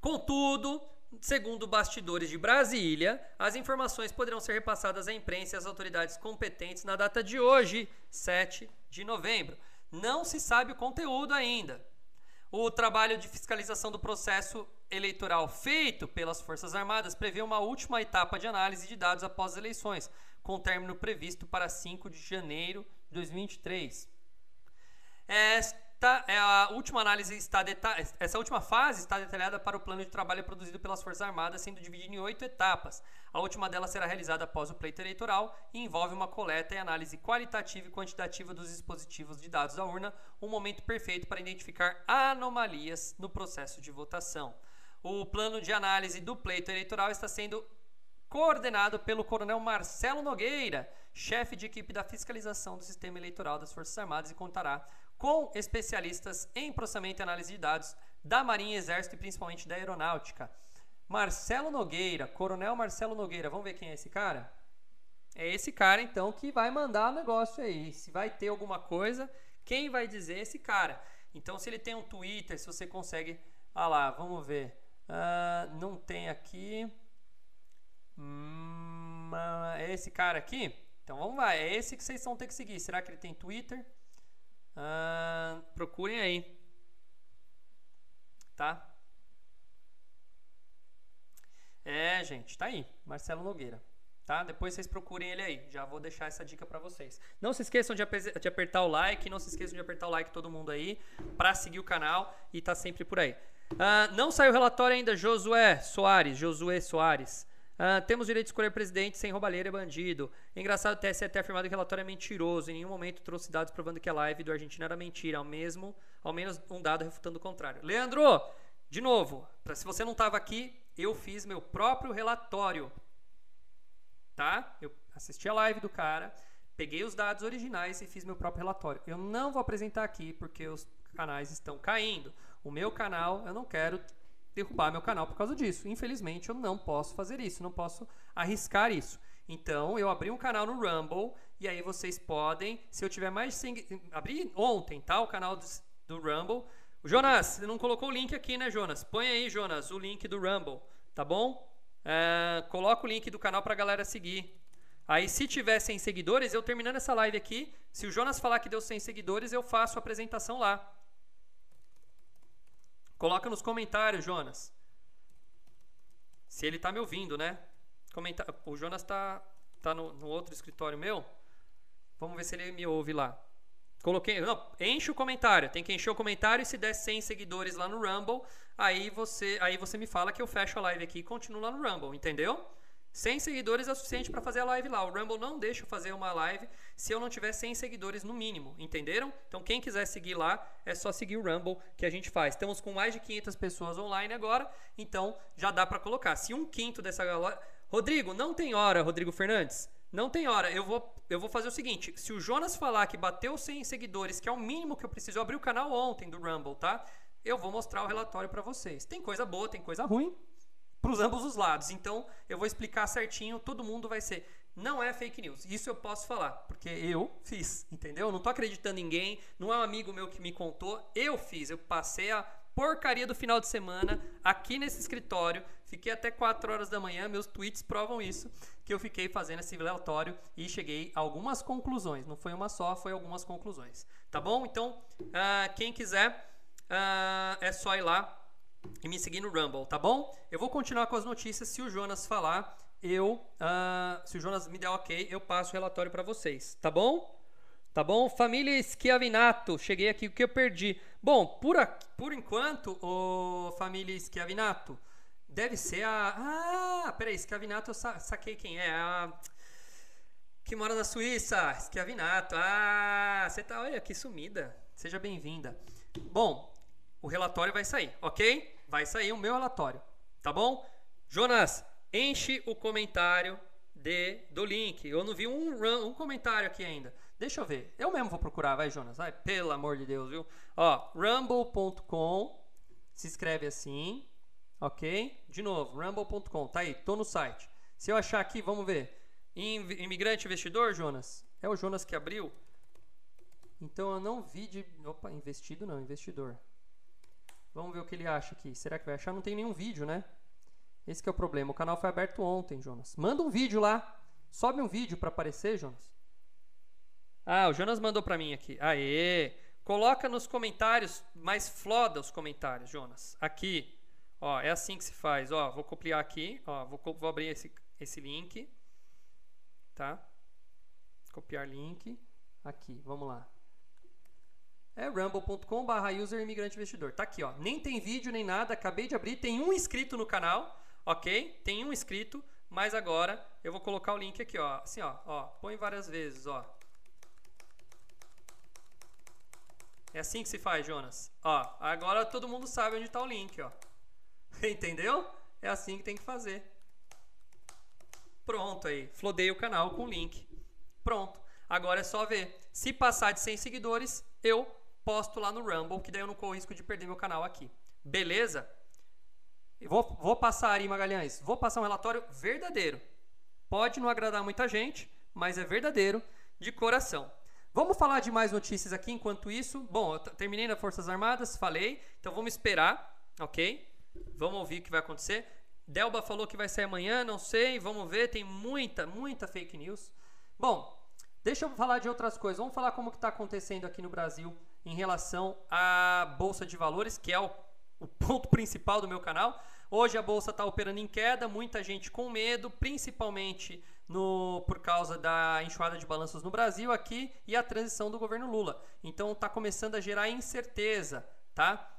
Contudo, Segundo bastidores de Brasília, as informações poderão ser repassadas à imprensa e às autoridades competentes na data de hoje, 7 de novembro. Não se sabe o conteúdo ainda. O trabalho de fiscalização do processo eleitoral feito pelas Forças Armadas prevê uma última etapa de análise de dados após as eleições, com término previsto para 5 de janeiro de 2023. Esta Tá, é a última análise está essa última fase está detalhada para o plano de trabalho produzido pelas Forças Armadas, sendo dividido em oito etapas. A última delas será realizada após o pleito eleitoral e envolve uma coleta e análise qualitativa e quantitativa dos dispositivos de dados da urna, um momento perfeito para identificar anomalias no processo de votação. O plano de análise do pleito eleitoral está sendo coordenado pelo Coronel Marcelo Nogueira, chefe de equipe da fiscalização do sistema eleitoral das Forças Armadas, e contará com especialistas em processamento e análise de dados da Marinha, Exército e principalmente da Aeronáutica. Marcelo Nogueira, Coronel Marcelo Nogueira, vamos ver quem é esse cara? É esse cara então que vai mandar o negócio aí. Se vai ter alguma coisa, quem vai dizer é esse cara. Então, se ele tem um Twitter, se você consegue. Ah lá, vamos ver. Uh, não tem aqui. Hum, é esse cara aqui? Então vamos lá, é esse que vocês vão ter que seguir. Será que ele tem Twitter? Ah, procurem aí. Tá? É, gente, tá aí. Marcelo Nogueira. Tá? Depois vocês procurem ele aí. Já vou deixar essa dica para vocês. Não se esqueçam de, de, apertar o like. Não se esqueçam de apertar o like todo mundo aí para seguir o canal e tá sempre por aí. Uh, não saiu o relatório ainda, Josué Soares. Josué Soares. Uh, temos direito de escolher presidente sem roubalheira e bandido. Engraçado, o TSE ter afirmado que o relatório é mentiroso. Em nenhum momento trouxe dados provando que a live do Argentina era mentira. Ao, mesmo, ao menos um dado refutando o contrário. Leandro, de novo, se você não estava aqui, eu fiz meu próprio relatório. Tá? Eu assisti a live do cara, peguei os dados originais e fiz meu próprio relatório. Eu não vou apresentar aqui porque os canais estão caindo. O meu canal, eu não quero derrubar meu canal por causa disso. Infelizmente, eu não posso fazer isso, não posso arriscar isso. Então, eu abri um canal no Rumble e aí vocês podem, se eu tiver mais de 100... Abri ontem, tá? O canal do, do Rumble. Jonas, você não colocou o link aqui, né, Jonas? Põe aí, Jonas, o link do Rumble, tá bom? É, coloca o link do canal pra galera seguir. Aí, se tiver 100 seguidores, eu terminando essa live aqui, se o Jonas falar que deu 100 seguidores, eu faço a apresentação lá. Coloca nos comentários, Jonas. Se ele tá me ouvindo, né? Comenta... O Jonas tá, tá no, no outro escritório meu. Vamos ver se ele me ouve lá. Coloquei. Não, enche o comentário. Tem que encher o comentário e se der 100 seguidores lá no Rumble, aí você, aí você me fala que eu fecho a live aqui e continuo lá no Rumble, entendeu? 100 seguidores é suficiente para fazer a live lá. O Rumble não deixa eu fazer uma live se eu não tiver 100 seguidores no mínimo, entenderam? Então quem quiser seguir lá, é só seguir o Rumble que a gente faz. Estamos com mais de 500 pessoas online agora, então já dá para colocar. Se um quinto dessa galera... Rodrigo, não tem hora, Rodrigo Fernandes. Não tem hora. Eu vou, eu vou fazer o seguinte: se o Jonas falar que bateu 100 seguidores, que é o mínimo que eu preciso, eu abri o canal ontem do Rumble, tá? Eu vou mostrar o relatório para vocês. Tem coisa boa, tem coisa ruim para os ambos os lados. Então, eu vou explicar certinho, todo mundo vai ser. Não é fake news. Isso eu posso falar, porque eu fiz, entendeu? Eu não tô acreditando em ninguém, não é um amigo meu que me contou, eu fiz. Eu passei a porcaria do final de semana aqui nesse escritório, fiquei até 4 horas da manhã, meus tweets provam isso, que eu fiquei fazendo esse relatório e cheguei a algumas conclusões. Não foi uma só, foi algumas conclusões. Tá bom? Então, uh, quem quiser, uh, é só ir lá e me seguir no Rumble, tá bom? Eu vou continuar com as notícias. Se o Jonas falar, eu, uh, se o Jonas me der ok, eu passo o relatório para vocês, tá bom? Tá bom? Família Schiavinato, cheguei aqui, o que eu perdi? Bom, por, aqui, por enquanto, o família Schiavinato deve ser a. Ah, peraí, Schiavinato eu sa saquei quem é. A que mora na Suíça, Schiavinato. Ah, você tá, olha que sumida. Seja bem-vinda. Bom, o relatório vai sair, ok? Vai sair o meu relatório, tá bom? Jonas, enche o comentário de, do link. Eu não vi um, um comentário aqui ainda. Deixa eu ver. Eu mesmo vou procurar, vai, Jonas. Vai, pelo amor de Deus, viu? Ó, rumble.com. Se escreve assim, ok? De novo, rumble.com. Tá aí, tô no site. Se eu achar aqui, vamos ver. Imigrante investidor, Jonas? É o Jonas que abriu? Então eu não vi de. Opa, investido não, investidor. Vamos ver o que ele acha aqui. Será que vai achar? Não tem nenhum vídeo, né? Esse é o problema. O canal foi aberto ontem, Jonas. Manda um vídeo lá. Sobe um vídeo para aparecer, Jonas. Ah, o Jonas mandou para mim aqui. Aê! Coloca nos comentários, mais floda os comentários, Jonas. Aqui. Ó, é assim que se faz. Ó, vou copiar aqui. Ó, vou, vou abrir esse, esse link. Tá? Copiar link. Aqui, vamos lá. É rumble.com user imigrante investidor. Tá aqui, ó. Nem tem vídeo nem nada, acabei de abrir. Tem um inscrito no canal, ok? Tem um inscrito, mas agora eu vou colocar o link aqui, ó. Assim, ó, ó. Põe várias vezes, ó. É assim que se faz, Jonas. Ó, agora todo mundo sabe onde está o link, ó. Entendeu? É assim que tem que fazer. Pronto aí. Flodei o canal com o link. Pronto. Agora é só ver. Se passar de 100 seguidores, eu posto lá no Rumble, que daí eu não corro risco de perder meu canal aqui. Beleza? Vou, vou passar, Ari Magalhães, vou passar um relatório verdadeiro. Pode não agradar muita gente, mas é verdadeiro, de coração. Vamos falar de mais notícias aqui enquanto isso. Bom, eu terminei nas Forças Armadas, falei, então vamos esperar, ok? Vamos ouvir o que vai acontecer. Delba falou que vai sair amanhã, não sei, vamos ver, tem muita, muita fake news. Bom, Deixa eu falar de outras coisas. Vamos falar como que está acontecendo aqui no Brasil em relação à Bolsa de Valores, que é o, o ponto principal do meu canal. Hoje a Bolsa está operando em queda, muita gente com medo, principalmente no, por causa da enxuada de balanços no Brasil aqui e a transição do governo Lula. Então está começando a gerar incerteza, tá?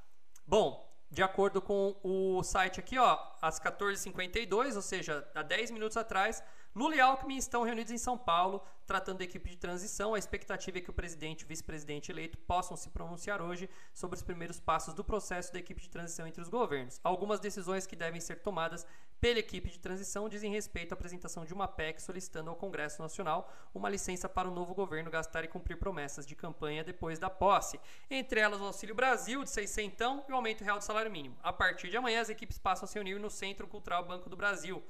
Bom, de acordo com o site aqui, ó, às 14h52, ou seja, há 10 minutos atrás, Lula e Alckmin estão reunidos em São Paulo, tratando da equipe de transição. A expectativa é que o presidente e o vice-presidente eleito possam se pronunciar hoje sobre os primeiros passos do processo da equipe de transição entre os governos. Algumas decisões que devem ser tomadas pela equipe de transição dizem respeito à apresentação de uma PEC solicitando ao Congresso Nacional uma licença para o novo governo gastar e cumprir promessas de campanha depois da posse. Entre elas, o Auxílio Brasil de 600 e o aumento real do salário mínimo. A partir de amanhã, as equipes passam a se unir no Centro Cultural Banco do Brasil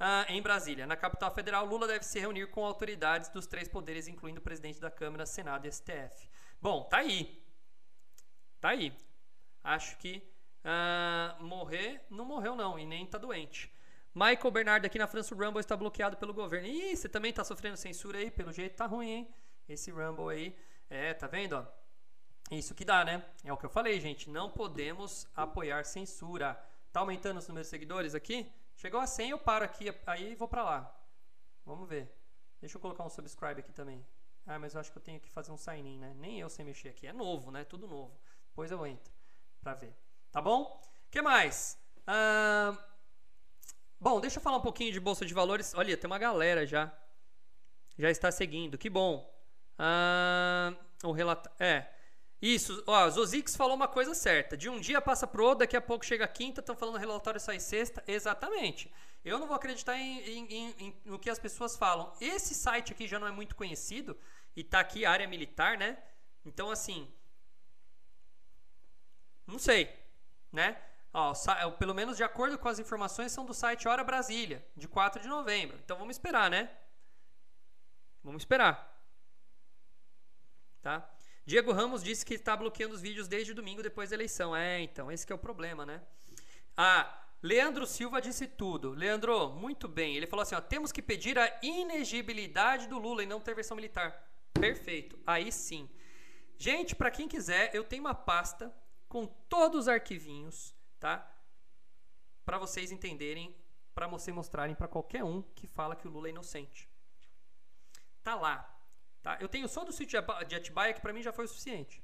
ah, em Brasília. Na capital federal, Lula deve se reunir com autoridades dos três poderes, incluindo o presidente da Câmara, Senado e STF. Bom, tá aí. Tá aí. Acho que ah, morrer, não morreu não, e nem tá doente. Michael Bernardo aqui na França, o Rumble está bloqueado pelo governo. Ih, você também tá sofrendo censura aí? Pelo jeito tá ruim, hein? Esse Rumble aí. É, tá vendo, ó? Isso que dá, né? É o que eu falei, gente. Não podemos apoiar censura. Tá aumentando os números de seguidores aqui? Chegou a 100, eu paro aqui, aí vou pra lá. Vamos ver. Deixa eu colocar um subscribe aqui também. Ah, mas eu acho que eu tenho que fazer um sign-in, né? Nem eu sei mexer aqui. É novo, né? Tudo novo. Depois eu entro pra ver. Tá bom? que mais? Ah, bom, deixa eu falar um pouquinho de Bolsa de Valores. Olha, tem uma galera já. Já está seguindo. Que bom. Ah, o relato... É... Isso, ó, Zozix falou uma coisa certa. De um dia passa pro outro, daqui a pouco chega a quinta, estão falando relatório sai sexta. Exatamente. Eu não vou acreditar em, em, em, no que as pessoas falam. Esse site aqui já não é muito conhecido e tá aqui área militar, né? Então, assim. Não sei, né? Ó, pelo menos de acordo com as informações, são do site Hora Brasília, de 4 de novembro. Então vamos esperar, né? Vamos esperar. Tá? Diego Ramos disse que está bloqueando os vídeos desde domingo depois da eleição. É, então, esse é o problema, né? Ah, Leandro Silva disse tudo. Leandro, muito bem. Ele falou assim: ó, temos que pedir a inegibilidade do Lula e não ter versão militar. Perfeito. Aí sim. Gente, para quem quiser, eu tenho uma pasta com todos os arquivinhos, tá? Para vocês entenderem, para vocês mostrarem para qualquer um que fala que o Lula é inocente. Tá lá. Tá? Eu tenho só do sítio de Atibaia que para mim já foi o suficiente.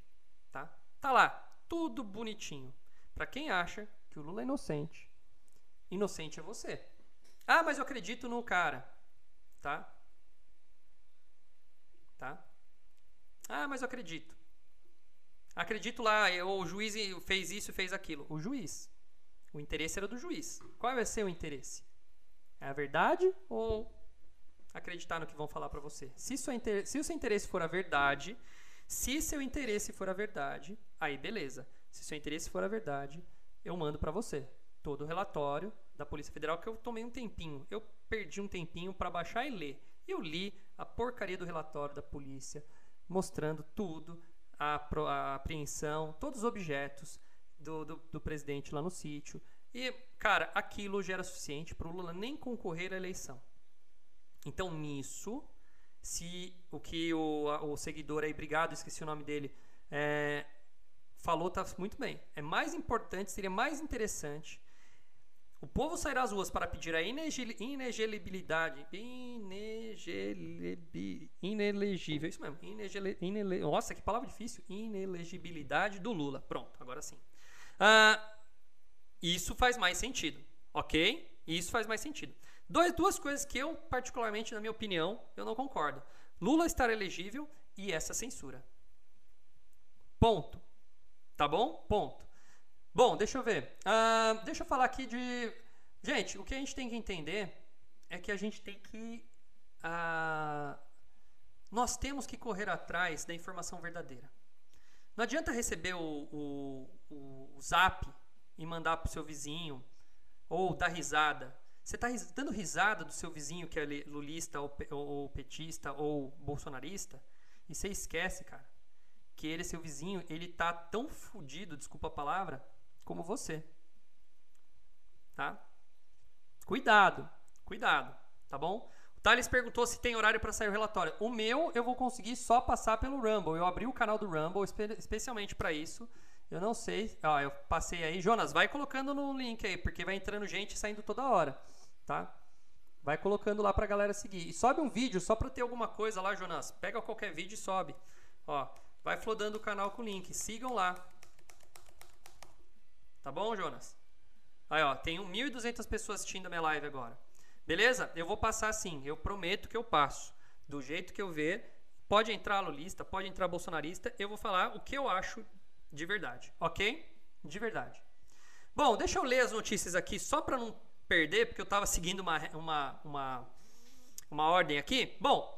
Tá? tá lá, tudo bonitinho. Para quem acha que o Lula é inocente, inocente é você. Ah, mas eu acredito no cara. Tá? Tá? Ah, mas eu acredito. Acredito lá, o juiz fez isso fez aquilo. O juiz. O interesse era do juiz. Qual vai ser o interesse? É a verdade ou acreditar no que vão falar para você. Se, se o seu interesse for a verdade, se seu interesse for a verdade, aí beleza. Se seu interesse for a verdade, eu mando para você todo o relatório da Polícia Federal que eu tomei um tempinho. Eu perdi um tempinho para baixar e ler. Eu li a porcaria do relatório da polícia, mostrando tudo, a, a apreensão, todos os objetos do, do, do presidente lá no sítio. E, cara, aquilo já era suficiente para o Lula nem concorrer à eleição. Então, nisso, se o que o, o seguidor aí, obrigado, esqueci o nome dele, é, falou, tá muito bem. É mais importante, seria mais interessante. O povo sair às ruas para pedir a inelegibilidade. inelegível. Isso mesmo. Inegele, inele, nossa, que palavra difícil. Inelegibilidade do Lula. Pronto, agora sim. Ah, isso faz mais sentido. Ok? Isso faz mais sentido. Dois, duas coisas que eu, particularmente, na minha opinião, eu não concordo. Lula estar elegível e essa censura. Ponto. Tá bom? Ponto. Bom, deixa eu ver. Uh, deixa eu falar aqui de. Gente, o que a gente tem que entender é que a gente tem que. Uh, nós temos que correr atrás da informação verdadeira. Não adianta receber o, o, o, o zap e mandar para o seu vizinho ou dar risada você está dando risada do seu vizinho que é lulista ou, ou petista ou bolsonarista e você esquece, cara, que ele, seu vizinho, ele tá tão fudido, desculpa a palavra, como você. Tá? Cuidado, cuidado, tá bom? Thales perguntou se tem horário para sair o relatório. O meu eu vou conseguir só passar pelo Rumble. Eu abri o canal do Rumble espe especialmente para isso. Eu não sei. Ó, eu passei aí. Jonas, vai colocando no link aí, porque vai entrando gente saindo toda hora, tá? Vai colocando lá pra galera seguir. E sobe um vídeo só pra ter alguma coisa lá, Jonas. Pega qualquer vídeo e sobe. Ó, vai flodando o canal com o link. Sigam lá. Tá bom, Jonas? Aí, ó, tem 1.200 pessoas assistindo a minha live agora. Beleza? Eu vou passar assim, eu prometo que eu passo. Do jeito que eu ver, pode entrar lulista, pode entrar bolsonarista, eu vou falar o que eu acho de verdade, ok? De verdade. Bom, deixa eu ler as notícias aqui só para não perder, porque eu estava seguindo uma, uma, uma, uma ordem aqui. Bom,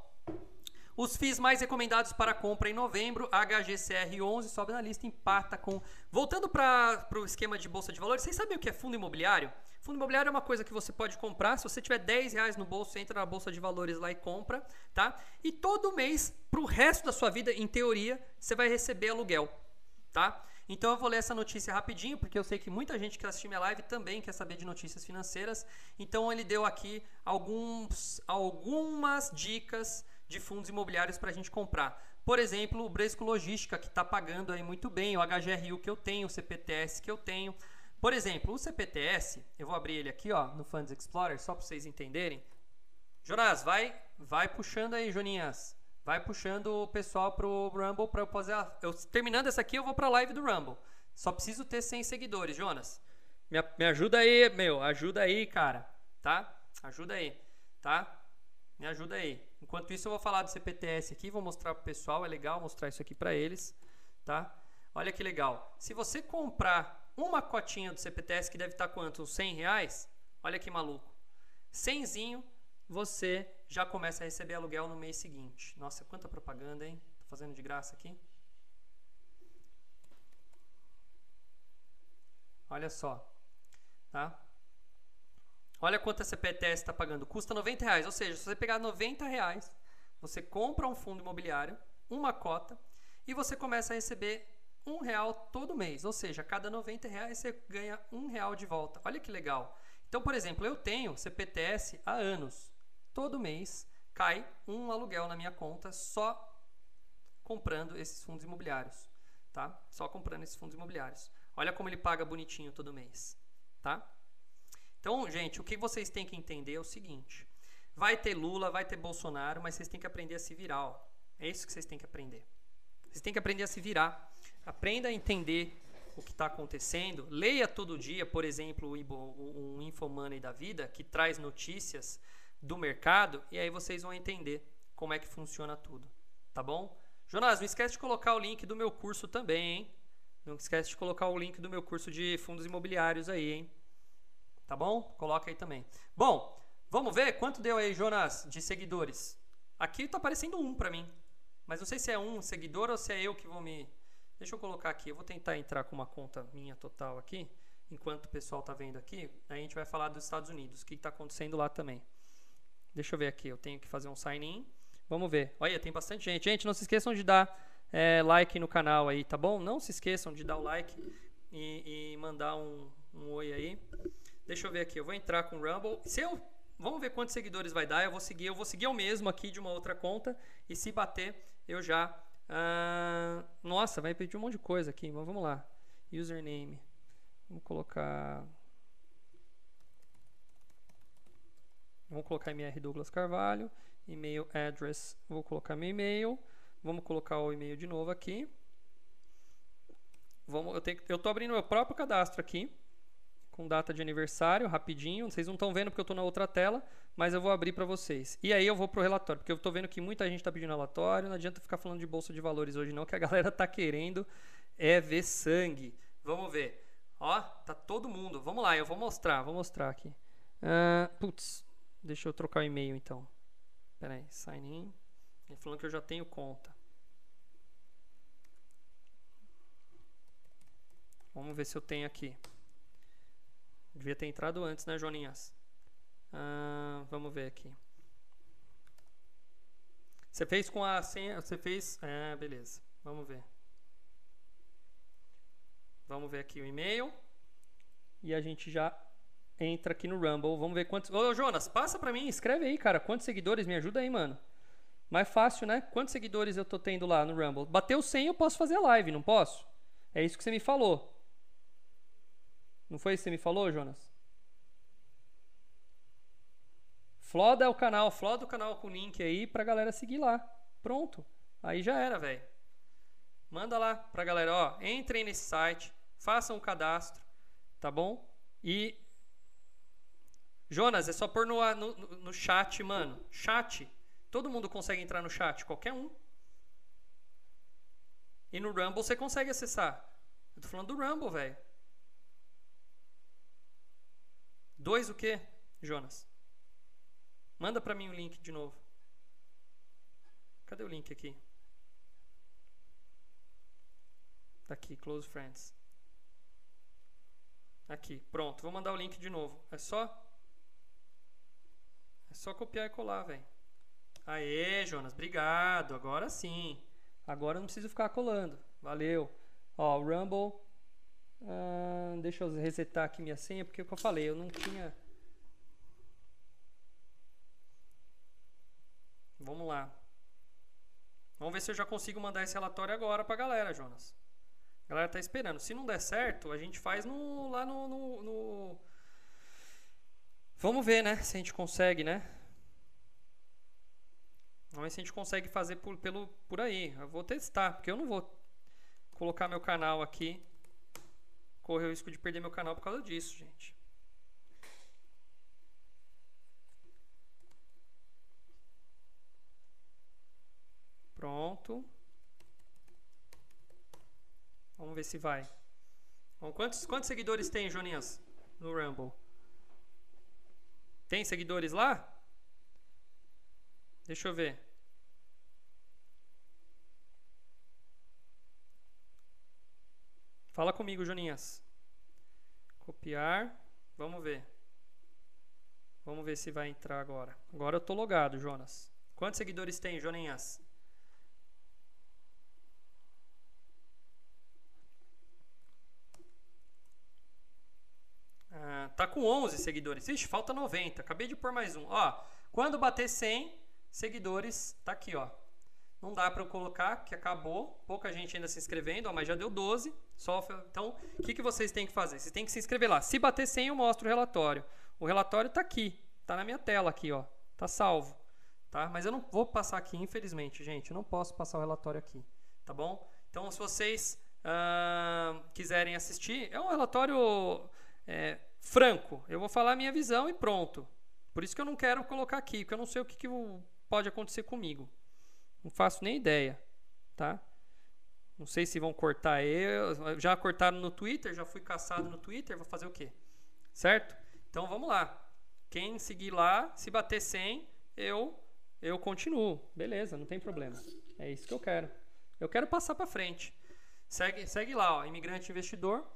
os FIIs mais recomendados para compra em novembro, HGCR11 sobe na lista, empata com. Voltando para o esquema de bolsa de valores, vocês sabem o que é fundo imobiliário? Fundo imobiliário é uma coisa que você pode comprar. Se você tiver 10 reais no bolso, entra na bolsa de valores lá e compra, tá? E todo mês, para o resto da sua vida, em teoria, você vai receber aluguel, tá? Então eu vou ler essa notícia rapidinho, porque eu sei que muita gente que assiste minha live também quer saber de notícias financeiras. Então ele deu aqui alguns, algumas dicas de fundos imobiliários para a gente comprar. Por exemplo, o Bresco Logística, que está pagando aí muito bem, o HGRU que eu tenho, o CPTS que eu tenho. Por exemplo, o CPTS, eu vou abrir ele aqui ó, no Funds Explorer, só para vocês entenderem. Jonas, vai, vai puxando aí, Joninhas. Vai puxando o pessoal pro Rumble para eu fazer. A... Eu, terminando essa aqui, eu vou para live do Rumble. Só preciso ter 100 seguidores, Jonas. Me, me ajuda aí, meu. Ajuda aí, cara. Tá? Ajuda aí. Tá? Me ajuda aí. Enquanto isso, eu vou falar do CPTS aqui. Vou mostrar pro pessoal. É legal mostrar isso aqui para eles. Tá? Olha que legal. Se você comprar uma cotinha do CPTS, que deve estar quanto? Uns 100 reais? Olha que maluco. Cenzinho, você já começa a receber aluguel no mês seguinte. Nossa, quanta propaganda, hein? Tô fazendo de graça aqui. Olha só, tá? Olha quanto a CPTS está pagando. Custa 90 reais. Ou seja, se você pegar 90 reais, você compra um fundo imobiliário, uma cota, e você começa a receber um real todo mês, ou seja, a cada 90 reais você ganha um real de volta. Olha que legal. Então, por exemplo, eu tenho CPTS há anos. Todo mês cai um aluguel na minha conta só comprando esses fundos imobiliários, tá? Só comprando esses fundos imobiliários. Olha como ele paga bonitinho todo mês, tá? Então, gente, o que vocês têm que entender é o seguinte: vai ter Lula, vai ter Bolsonaro, mas vocês têm que aprender a se virar. É isso que vocês têm que aprender. Vocês têm que aprender a se virar. Aprenda a entender o que está acontecendo. Leia todo dia, por exemplo, um Infomoney da vida, que traz notícias do mercado, e aí vocês vão entender como é que funciona tudo. Tá bom? Jonas, não esquece de colocar o link do meu curso também, hein? Não esquece de colocar o link do meu curso de fundos imobiliários aí, hein? Tá bom? Coloca aí também. Bom, vamos ver quanto deu aí, Jonas, de seguidores. Aqui tá aparecendo um para mim. Mas não sei se é um seguidor ou se é eu que vou me Deixa eu colocar aqui, eu vou tentar entrar com uma conta minha total aqui, enquanto o pessoal está vendo aqui, aí a gente vai falar dos Estados Unidos, o que está acontecendo lá também. Deixa eu ver aqui, eu tenho que fazer um sign in. Vamos ver. Olha, tem bastante gente. Gente, não se esqueçam de dar é, like no canal aí, tá bom? Não se esqueçam de dar o like e, e mandar um, um, oi aí. Deixa eu ver aqui, eu vou entrar com o Rumble. Se eu, vamos ver quantos seguidores vai dar. Eu vou seguir, eu vou seguir o mesmo aqui de uma outra conta e se bater, eu já ah, nossa, vai pedir um monte de coisa aqui, mas vamos lá. Username. Vamos colocar. Vamos colocar MR Douglas Carvalho. E-mail address. Vou colocar meu e-mail. Vamos colocar o e-mail de novo aqui. Vamos, eu, tenho, eu tô abrindo meu próprio cadastro aqui. Com data de aniversário, rapidinho. Vocês não estão vendo porque eu estou na outra tela mas eu vou abrir para vocês. E aí eu vou pro relatório, porque eu estou vendo que muita gente está pedindo relatório, não adianta ficar falando de bolsa de valores hoje não, que a galera tá querendo é ver sangue. Vamos ver. Ó, tá todo mundo. Vamos lá, eu vou mostrar, vou mostrar aqui. Uh, putz, deixa eu trocar o e-mail então. Pera aí, sign in. Ele falando que eu já tenho conta. Vamos ver se eu tenho aqui. Devia ter entrado antes, né, Joninhas? Ah, vamos ver aqui. Você fez com a senha. Você fez. É, beleza. Vamos ver. Vamos ver aqui o e-mail. E a gente já entra aqui no Rumble. Vamos ver quantos. Ô, Jonas, passa pra mim, escreve aí, cara. Quantos seguidores? Me ajuda aí, mano. Mais fácil, né? Quantos seguidores eu tô tendo lá no Rumble? Bateu 100, eu posso fazer a live, não posso? É isso que você me falou. Não foi isso que você me falou, Jonas? Floda o canal, floda o canal com o link aí pra galera seguir lá. Pronto. Aí já era, velho. Manda lá pra galera, ó, entrem nesse site, façam um cadastro, tá bom? E Jonas, é só pôr no, no, no chat, mano. Chat. Todo mundo consegue entrar no chat, qualquer um. E no Rumble você consegue acessar. Eu tô falando do Rumble, velho. Dois o quê, Jonas? Manda pra mim o link de novo. Cadê o link aqui? Tá aqui, Close Friends. Aqui, pronto. Vou mandar o link de novo. É só. É só copiar e colar, velho. Aê, Jonas, obrigado. Agora sim. Agora eu não preciso ficar colando. Valeu. Ó, Rumble. Deixa eu resetar aqui minha senha, porque é o que eu falei, eu não tinha. Vamos lá. Vamos ver se eu já consigo mandar esse relatório agora pra galera, Jonas. A galera tá esperando. Se não der certo, a gente faz no, lá no, no, no... Vamos ver, né? Se a gente consegue, né? Vamos ver se a gente consegue fazer por, pelo, por aí. Eu vou testar, porque eu não vou colocar meu canal aqui. Correr o risco de perder meu canal por causa disso, gente. Pronto. Vamos ver se vai. Bom, quantos, quantos seguidores tem, Joninhas, no Rumble? Tem seguidores lá? Deixa eu ver. Fala comigo, Joninhas. Copiar. Vamos ver. Vamos ver se vai entrar agora. Agora eu tô logado, Jonas. Quantos seguidores tem, Joninhas? Tá com 11 seguidores. Ixi, falta 90. Acabei de pôr mais um. Ó, quando bater 100 seguidores, tá aqui, ó. Não dá para eu colocar, que acabou. Pouca gente ainda se inscrevendo, ó, mas já deu 12. Só, então, o que, que vocês têm que fazer? Vocês têm que se inscrever lá. Se bater 100, eu mostro o relatório. O relatório tá aqui. Tá na minha tela aqui, ó. Tá salvo. Tá? Mas eu não vou passar aqui, infelizmente, gente. Eu não posso passar o relatório aqui. Tá bom? Então, se vocês uh, quiserem assistir, é um relatório... É, franco. Eu vou falar a minha visão e pronto. Por isso que eu não quero colocar aqui, porque eu não sei o que, que pode acontecer comigo. Não faço nem ideia, tá? Não sei se vão cortar eu. Já cortaram no Twitter, já fui caçado no Twitter, vou fazer o quê? Certo? Então vamos lá. Quem seguir lá, se bater 100, eu eu continuo. Beleza, não tem problema. É isso que eu quero. Eu quero passar para frente. Segue, segue lá, ó, imigrante investidor.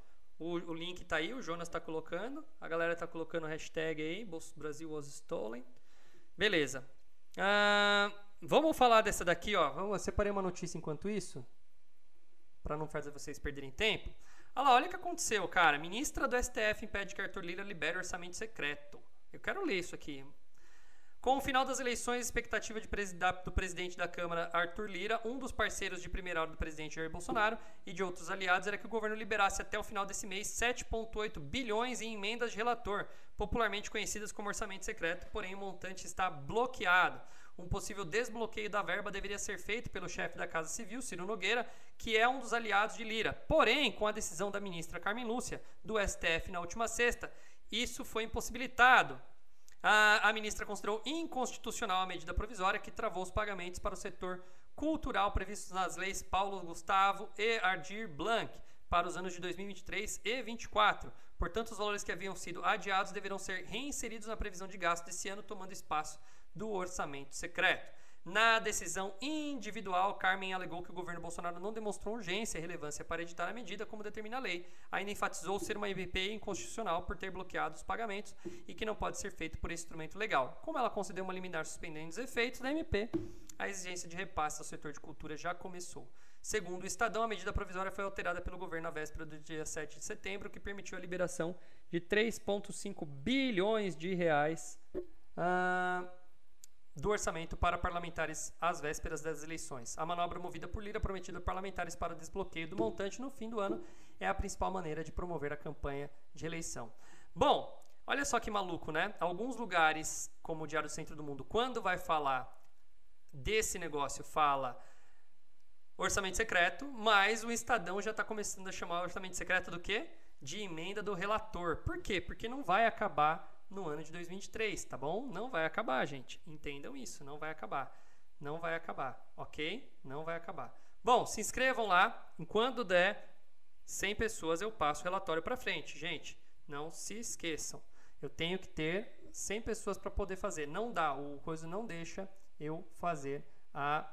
O, o link está aí, o Jonas está colocando. A galera está colocando hashtag aí, Brasil was stolen. Beleza. Vamos falar dessa daqui, ó. Vamos, eu separei uma notícia enquanto isso, para não fazer vocês perderem tempo. Olha lá, olha o que aconteceu, cara. Ministra do STF impede que Arthur Lira libere orçamento secreto. Eu quero ler isso aqui. Com o final das eleições, a expectativa do presidente da Câmara, Arthur Lira, um dos parceiros de primeira hora do presidente Jair Bolsonaro e de outros aliados, era que o governo liberasse até o final desse mês 7,8 bilhões em emendas de relator, popularmente conhecidas como orçamento secreto, porém o montante está bloqueado. Um possível desbloqueio da verba deveria ser feito pelo chefe da Casa Civil, Ciro Nogueira, que é um dos aliados de Lira. Porém, com a decisão da ministra Carmen Lúcia, do STF na última sexta, isso foi impossibilitado. A, ministra considerou inconstitucional a medida provisória que travou os pagamentos para o setor cultural previstos nas leis Paulo Gustavo e Ardir Blanc para os anos de 2023 e 2024. Portanto, os valores que haviam sido adiados deverão ser reinseridos na previsão de gasto desse ano, tomando espaço do orçamento secreto. Na decisão individual, Carmen alegou que o governo Bolsonaro não demonstrou urgência e relevância para editar a medida, como determina a lei. Ainda enfatizou ser uma MP inconstitucional por ter bloqueado os pagamentos e que não pode ser feito por instrumento legal. Como ela concedeu uma liminar suspendendo os efeitos da MP, a exigência de repasse ao setor de cultura já começou. Segundo o Estadão, a medida provisória foi alterada pelo governo na véspera do dia 7 de setembro, que permitiu a liberação de 3,5 bilhões de reais uh, do orçamento para parlamentares às vésperas das eleições. A manobra movida por Lira, prometida a parlamentares para desbloqueio do montante no fim do ano, é a principal maneira de promover a campanha de eleição. Bom, olha só que maluco, né? Alguns lugares, como o Diário do Centro do Mundo, quando vai falar desse negócio, fala orçamento secreto, mas o Estadão já está começando a chamar orçamento secreto do quê? De emenda do relator. Por quê? Porque não vai acabar no ano de 2023, tá bom? Não vai acabar, gente. Entendam isso, não vai acabar. Não vai acabar, ok? Não vai acabar. Bom, se inscrevam lá. Enquanto der 100 pessoas, eu passo o relatório para frente. Gente, não se esqueçam. Eu tenho que ter 100 pessoas para poder fazer. Não dá, o coisa não deixa eu fazer a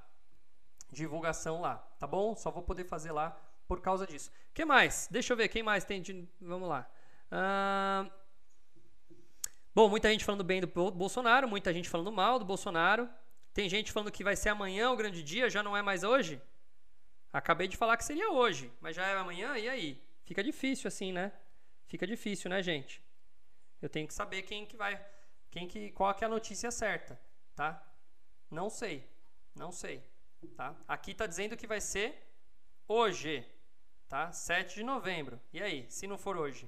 divulgação lá, tá bom? Só vou poder fazer lá por causa disso. Que mais? Deixa eu ver, quem mais tem de... Vamos lá. Uh... Bom, muita gente falando bem do Bolsonaro, muita gente falando mal do Bolsonaro. Tem gente falando que vai ser amanhã o grande dia, já não é mais hoje. Acabei de falar que seria hoje, mas já é amanhã, e aí? Fica difícil assim, né? Fica difícil, né, gente? Eu tenho que saber quem que vai, quem que, qual que é a notícia certa, tá? Não sei, não sei. Tá? Aqui está dizendo que vai ser hoje, tá? 7 de novembro. E aí, se não for hoje?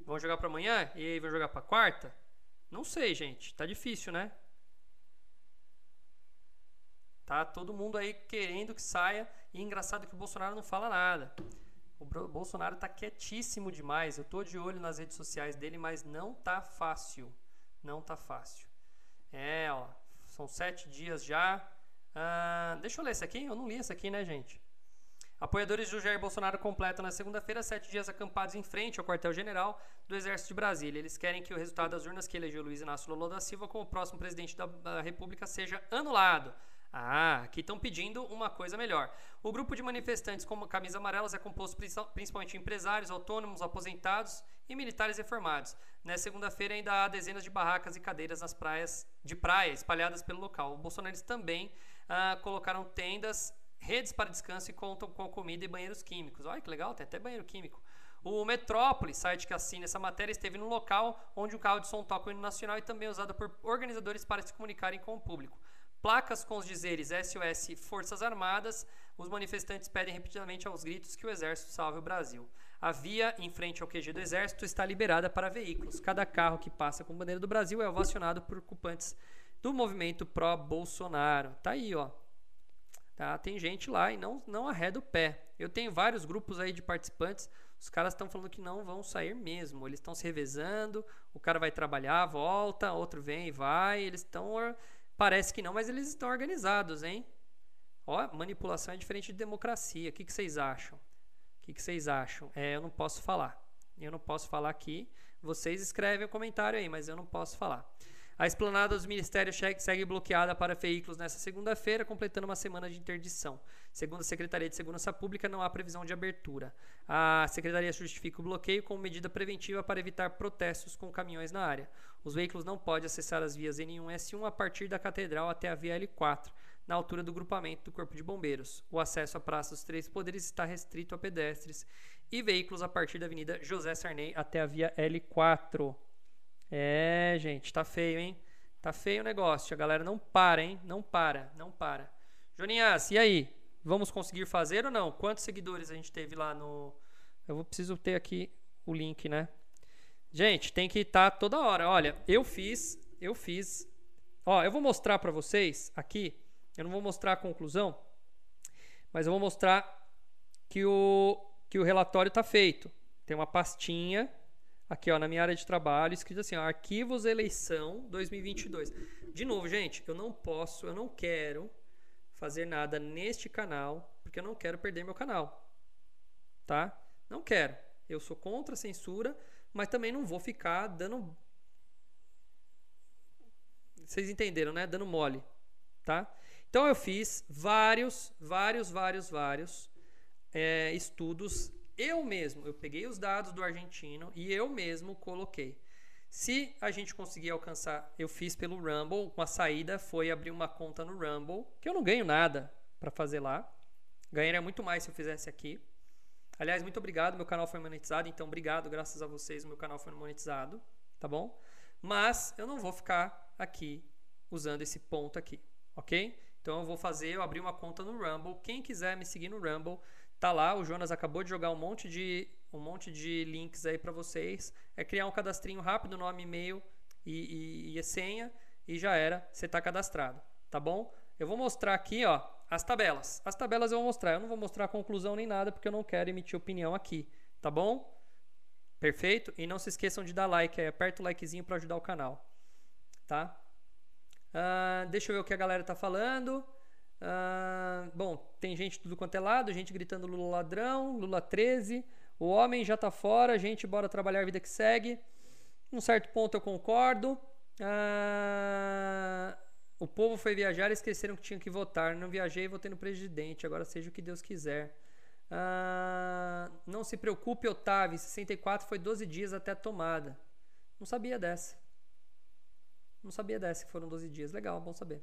Vão jogar para amanhã? E aí vão jogar para quarta? Não sei, gente. Tá difícil, né? Tá todo mundo aí querendo que saia. E é engraçado que o Bolsonaro não fala nada. O Bolsonaro tá quietíssimo demais. Eu tô de olho nas redes sociais dele, mas não tá fácil. Não tá fácil. É, ó. São sete dias já. Ah, deixa eu ler esse aqui. Eu não li esse aqui, né, gente? Apoiadores do Jair Bolsonaro completam na segunda-feira sete dias acampados em frente ao quartel-general do Exército de Brasília. Eles querem que o resultado das urnas que elegeu Luiz Inácio Lula da Silva como próximo presidente da República seja anulado. Ah, aqui estão pedindo uma coisa melhor. O grupo de manifestantes com camisas amarelas é composto principalmente de empresários, autônomos, aposentados e militares reformados. Nessa segunda-feira ainda há dezenas de barracas e cadeiras nas praias de praia espalhadas pelo local. Os bolsonaristas também ah, colocaram tendas, redes para descanso e contam com comida e banheiros químicos. Olha que legal, tem até banheiro químico. O Metrópole, site que assina essa matéria, esteve no local onde um carro de som toca o hino nacional e também é usado por organizadores para se comunicarem com o público. Placas com os dizeres SOS Forças Armadas, os manifestantes pedem repetidamente aos gritos que o Exército salve o Brasil. A via em frente ao QG do Exército está liberada para veículos. Cada carro que passa com bandeira do Brasil é ovacionado por ocupantes do movimento pró-Bolsonaro. Tá aí, ó. Tá? Tem gente lá e não, não arreda o pé. Eu tenho vários grupos aí de participantes. Os caras estão falando que não vão sair mesmo. Eles estão se revezando. O cara vai trabalhar, volta, outro vem e vai. Eles estão. Parece que não, mas eles estão organizados, hein? Ó, manipulação é diferente de democracia. O que, que vocês acham? O que, que vocês acham? É, eu não posso falar. Eu não posso falar aqui. Vocês escrevem o um comentário aí, mas eu não posso falar. A esplanada dos ministérios segue bloqueada para veículos nesta segunda-feira, completando uma semana de interdição. Segundo a Secretaria de Segurança Pública, não há previsão de abertura. A Secretaria justifica o bloqueio como medida preventiva para evitar protestos com caminhões na área. Os veículos não podem acessar as vias N1 e S1 a partir da Catedral até a via L4, na altura do grupamento do Corpo de Bombeiros. O acesso à Praça dos Três Poderes está restrito a pedestres e veículos a partir da Avenida José Sarney até a via L4. É, gente, tá feio, hein? Tá feio o negócio. A galera não para, hein? Não para, não para. Joninhas, e aí? Vamos conseguir fazer ou não? Quantos seguidores a gente teve lá no. Eu vou preciso ter aqui o link, né? Gente, tem que estar tá toda hora. Olha, eu fiz, eu fiz. Ó, eu vou mostrar para vocês aqui. Eu não vou mostrar a conclusão, mas eu vou mostrar que o que o relatório tá feito. Tem uma pastinha aqui ó, na minha área de trabalho, escrito assim, ó, arquivos eleição 2022. De novo, gente, eu não posso, eu não quero fazer nada neste canal, porque eu não quero perder meu canal. Tá? Não quero. Eu sou contra a censura, mas também não vou ficar dando Vocês entenderam, né? Dando mole, tá? Então eu fiz vários, vários, vários, vários é, estudos eu mesmo, eu peguei os dados do argentino e eu mesmo coloquei. Se a gente conseguir alcançar, eu fiz pelo Rumble, uma saída foi abrir uma conta no Rumble, que eu não ganho nada para fazer lá. Ganharia muito mais se eu fizesse aqui. Aliás, muito obrigado, meu canal foi monetizado, então obrigado, graças a vocês, meu canal foi monetizado, tá bom? Mas eu não vou ficar aqui usando esse ponto aqui, ok? Então eu vou fazer, eu abri uma conta no Rumble. Quem quiser me seguir no Rumble, tá lá. O Jonas acabou de jogar um monte de um monte de links aí para vocês. É criar um cadastrinho rápido, nome, e-mail e, e, e senha e já era. Você está cadastrado, tá bom? Eu vou mostrar aqui, ó, as tabelas. As tabelas eu vou mostrar. Eu não vou mostrar a conclusão nem nada porque eu não quero emitir opinião aqui, tá bom? Perfeito? E não se esqueçam de dar like, aí, aperta o likezinho para ajudar o canal, tá? Uh, deixa eu ver o que a galera tá falando. Uh, bom, tem gente tudo quanto é lado, gente gritando Lula ladrão, Lula 13. O homem já tá fora, gente, bora trabalhar a vida que segue. Um certo ponto eu concordo. Uh, o povo foi viajar e esqueceram que tinha que votar. Não viajei votei no presidente. Agora seja o que Deus quiser. Uh, não se preocupe, Otávio. 64 foi 12 dias até a tomada. Não sabia dessa. Não sabia dessa que foram 12 dias. Legal, bom saber.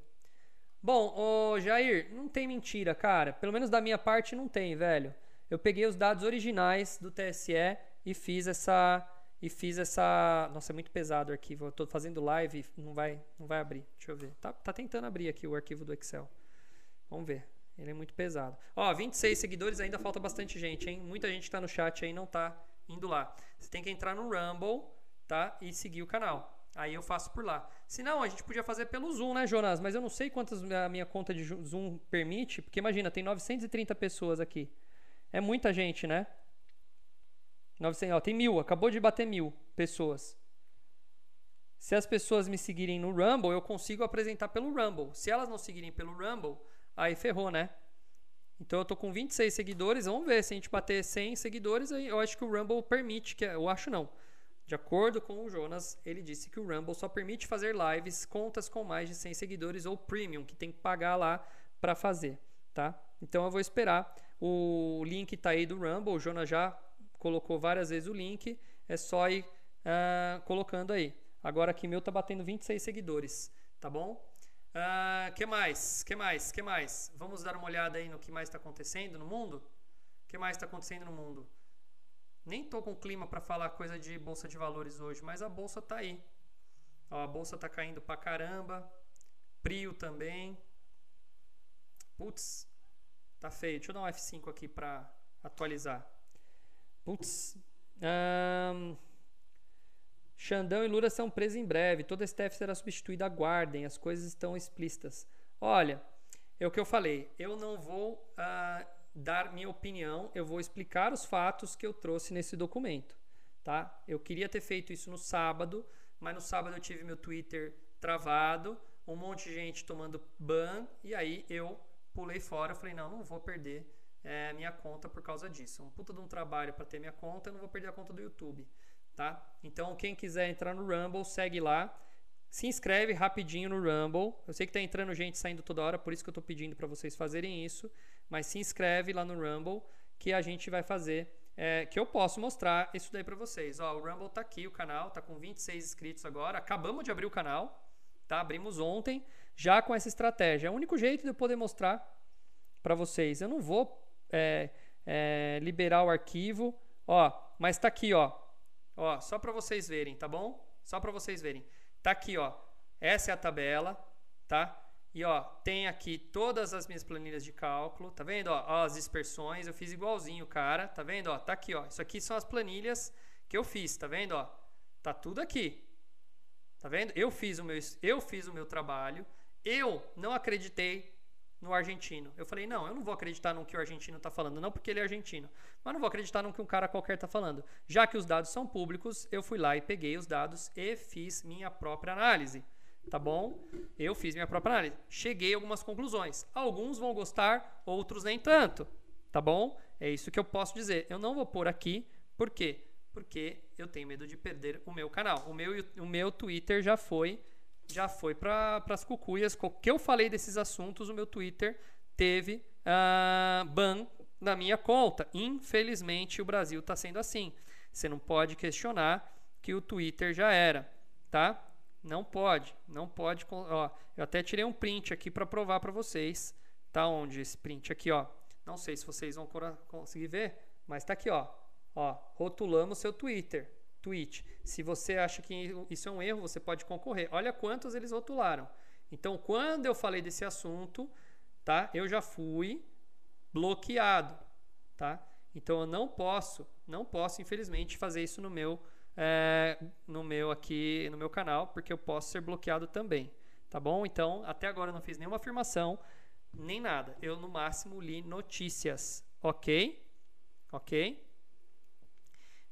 Bom, ô Jair, não tem mentira, cara. Pelo menos da minha parte não tem, velho. Eu peguei os dados originais do TSE e fiz essa e fiz essa, nossa, é muito pesado o arquivo. Eu tô fazendo live, não vai, não vai abrir. Deixa eu ver. Tá, tá tentando abrir aqui o arquivo do Excel. Vamos ver. Ele é muito pesado. Ó, 26 seguidores, ainda falta bastante gente, hein? Muita gente tá no chat aí não tá indo lá. Você tem que entrar no Rumble, tá? E seguir o canal. Aí eu faço por lá. Se não, a gente podia fazer pelo Zoom, né, Jonas? Mas eu não sei quantas a minha conta de Zoom permite, porque imagina, tem 930 pessoas aqui. É muita gente, né? 900, ó, tem mil, acabou de bater mil pessoas. Se as pessoas me seguirem no Rumble, eu consigo apresentar pelo Rumble. Se elas não seguirem pelo Rumble, aí ferrou, né? Então eu tô com 26 seguidores, vamos ver se a gente bater 100 seguidores, aí eu acho que o Rumble permite, que é, eu acho não. De acordo com o Jonas, ele disse que o Rumble só permite fazer lives contas com mais de 100 seguidores ou premium, que tem que pagar lá para fazer, tá? Então eu vou esperar. O link está aí do Rumble, o Jonas já colocou várias vezes o link, é só ir uh, colocando aí. Agora aqui meu tá batendo 26 seguidores, tá bom? Uh, que mais? Que mais? Que mais? Vamos dar uma olhada aí no que mais está acontecendo no mundo? O que mais está acontecendo no mundo? Nem tô com clima para falar coisa de bolsa de valores hoje, mas a bolsa tá aí. Ó, a bolsa tá caindo pra caramba. Prio também. Putz, tá feio. Deixa eu dar um F5 aqui para atualizar. Putz. Um, Xandão e Lula são presos em breve. Toda a STF será substituída. Aguardem. As coisas estão explícitas. Olha, é o que eu falei. Eu não vou uh, dar minha opinião, eu vou explicar os fatos que eu trouxe nesse documento, tá? Eu queria ter feito isso no sábado, mas no sábado eu tive meu Twitter travado, um monte de gente tomando ban e aí eu pulei fora, falei não, não vou perder é, minha conta por causa disso. Um puta de um trabalho para ter minha conta, eu não vou perder a conta do YouTube, tá? Então quem quiser entrar no Rumble, segue lá. Se inscreve rapidinho no Rumble. Eu sei que tá entrando gente saindo toda hora, por isso que eu tô pedindo para vocês fazerem isso. Mas se inscreve lá no Rumble que a gente vai fazer, é, que eu posso mostrar isso daí para vocês. Ó, o Rumble tá aqui, o canal tá com 26 inscritos agora. Acabamos de abrir o canal, tá? Abrimos ontem, já com essa estratégia. É o único jeito de eu poder mostrar para vocês. Eu não vou é, é, liberar o arquivo, ó, mas tá aqui, ó, ó, só para vocês verem, tá bom? Só para vocês verem. Tá aqui, ó. Essa é a tabela, tá? E ó, tem aqui todas as minhas planilhas de cálculo, tá vendo? Ó, as dispersões, eu fiz igualzinho, cara, tá vendo? Ó, tá aqui, ó. Isso aqui são as planilhas que eu fiz, tá vendo? Ó, tá tudo aqui. Tá vendo? Eu fiz o meu, eu fiz o meu trabalho. Eu não acreditei no argentino. Eu falei, não, eu não vou acreditar no que o argentino está falando, não porque ele é argentino, mas não vou acreditar no que um cara qualquer está falando. Já que os dados são públicos, eu fui lá e peguei os dados e fiz minha própria análise tá bom? Eu fiz minha própria análise. Cheguei a algumas conclusões. Alguns vão gostar, outros nem tanto, tá bom? É isso que eu posso dizer. Eu não vou pôr aqui, por quê? Porque eu tenho medo de perder o meu canal. O meu, o meu Twitter já foi já foi para as cucuias. O que eu falei desses assuntos, o meu Twitter teve uh, ban na minha conta. Infelizmente, o Brasil está sendo assim. Você não pode questionar que o Twitter já era tá? Não pode, não pode. Ó, eu até tirei um print aqui para provar para vocês. Tá onde esse print aqui, ó? Não sei se vocês vão conseguir ver, mas tá aqui, ó. Ó, rotulamos seu Twitter, tweet. Se você acha que isso é um erro, você pode concorrer. Olha quantos eles rotularam. Então, quando eu falei desse assunto, tá? Eu já fui bloqueado, tá? Então, eu não posso, não posso, infelizmente, fazer isso no meu é, no meu aqui, no meu canal, porque eu posso ser bloqueado também, tá bom? Então, até agora eu não fiz nenhuma afirmação, nem nada. Eu, no máximo, li notícias, ok? Ok?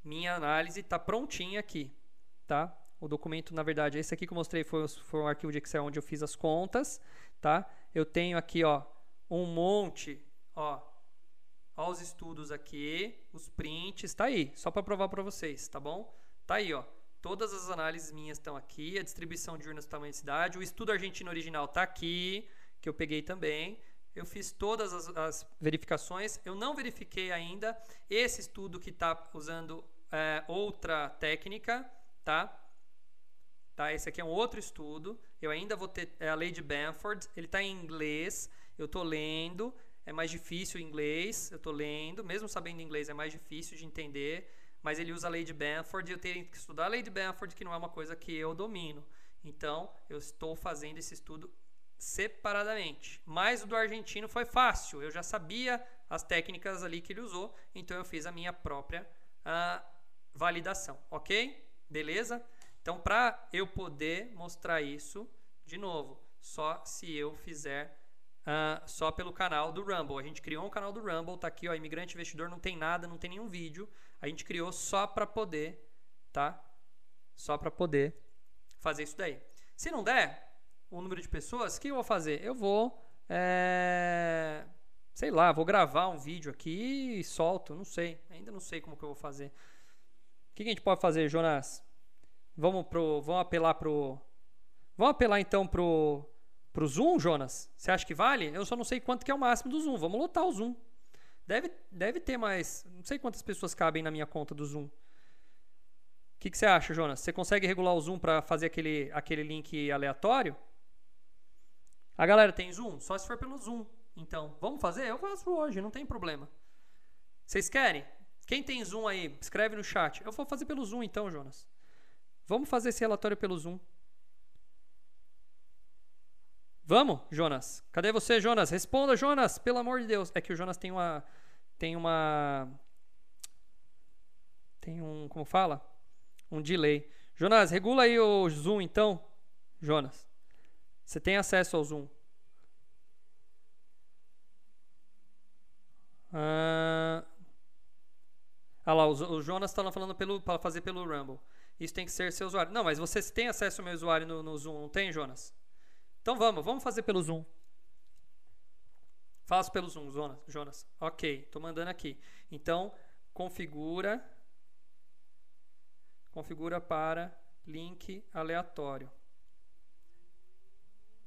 Minha análise está prontinha aqui, tá? O documento, na verdade, esse aqui que eu mostrei foi, foi um arquivo de Excel onde eu fiz as contas, tá? Eu tenho aqui, ó, um monte, ó, ó os estudos aqui, os prints, tá aí, só para provar para vocês, tá bom? Tá aí, ó. Todas as análises minhas estão aqui, a distribuição de urnas tamanho de cidade, o estudo argentino original tá aqui, que eu peguei também. Eu fiz todas as, as verificações. Eu não verifiquei ainda esse estudo que está usando é, outra técnica, tá? Tá, esse aqui é um outro estudo. Eu ainda vou ter é a lei de Banford. Ele está em inglês. Eu estou lendo. É mais difícil o inglês. Eu estou lendo. Mesmo sabendo inglês, é mais difícil de entender mas ele usa a lei de Banford e eu tenho que estudar a lei de Banford, que não é uma coisa que eu domino. Então, eu estou fazendo esse estudo separadamente. Mas o do argentino foi fácil, eu já sabia as técnicas ali que ele usou, então eu fiz a minha própria uh, validação, ok? Beleza? Então, para eu poder mostrar isso, de novo, só se eu fizer uh, só pelo canal do Rumble. A gente criou um canal do Rumble, tá aqui, ó, Imigrante Investidor, não tem nada, não tem nenhum vídeo a gente criou só para poder, tá? Só para poder fazer isso daí. Se não der o número de pessoas, o que eu vou fazer? Eu vou, é, sei lá, vou gravar um vídeo aqui e solto, não sei, ainda não sei como que eu vou fazer. O que a gente pode fazer, Jonas? Vamos pro, vamos apelar pro, vamos apelar então pro pro Zoom, Jonas? Você acha que vale? Eu só não sei quanto que é o máximo do Zoom. Vamos lotar o Zoom. Deve, deve ter mais. Não sei quantas pessoas cabem na minha conta do Zoom. O que, que você acha, Jonas? Você consegue regular o Zoom para fazer aquele, aquele link aleatório? A galera tem Zoom? Só se for pelo Zoom. Então, vamos fazer? Eu faço hoje, não tem problema. Vocês querem? Quem tem Zoom aí, escreve no chat. Eu vou fazer pelo Zoom então, Jonas. Vamos fazer esse relatório pelo Zoom. Vamos, Jonas? Cadê você, Jonas? Responda, Jonas, pelo amor de Deus. É que o Jonas tem uma. Tem uma. Tem um. Como fala? Um delay. Jonas, regula aí o Zoom então. Jonas. Você tem acesso ao Zoom. Ah, lá, o, Jonas está falando para fazer pelo Rumble. Isso tem que ser seu usuário. Não, mas você tem acesso ao meu usuário no, no Zoom, não tem, Jonas? Então vamos, vamos fazer pelo Zoom. Faço pelo Zoom, Jonas. Ok, estou mandando aqui. Então, configura. Configura para link aleatório.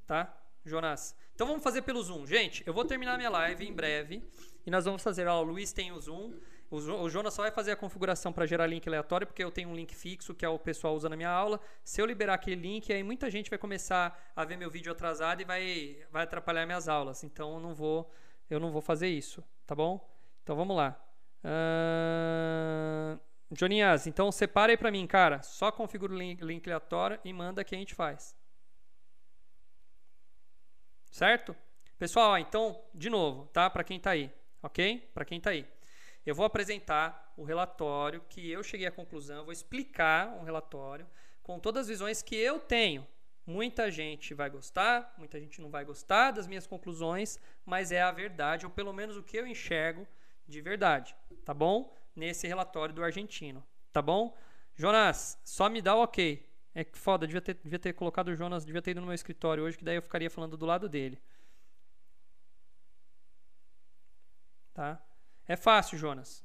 Tá, Jonas? Então vamos fazer pelo Zoom. Gente, eu vou terminar minha live em breve. E nós vamos fazer. Ó, o Luiz tem o Zoom. O Jonas só vai fazer a configuração para gerar link aleatório, porque eu tenho um link fixo que é o pessoal usa na minha aula. Se eu liberar aquele link, aí muita gente vai começar a ver meu vídeo atrasado e vai, vai atrapalhar minhas aulas. Então eu não vou, eu não vou fazer isso, tá bom? Então vamos lá. Uh... Joninhas, então separa aí para mim, cara. Só configura o link, link aleatório e manda que a gente faz. Certo? Pessoal, então, de novo, tá? Para quem tá aí, ok? Para quem tá aí. Eu vou apresentar o relatório que eu cheguei à conclusão, vou explicar um relatório com todas as visões que eu tenho. Muita gente vai gostar, muita gente não vai gostar das minhas conclusões, mas é a verdade, ou pelo menos o que eu enxergo de verdade, tá bom? Nesse relatório do argentino, tá bom? Jonas, só me dá o ok. É que foda, devia ter, devia ter colocado o Jonas, devia ter ido no meu escritório hoje, que daí eu ficaria falando do lado dele. Tá? É fácil, Jonas.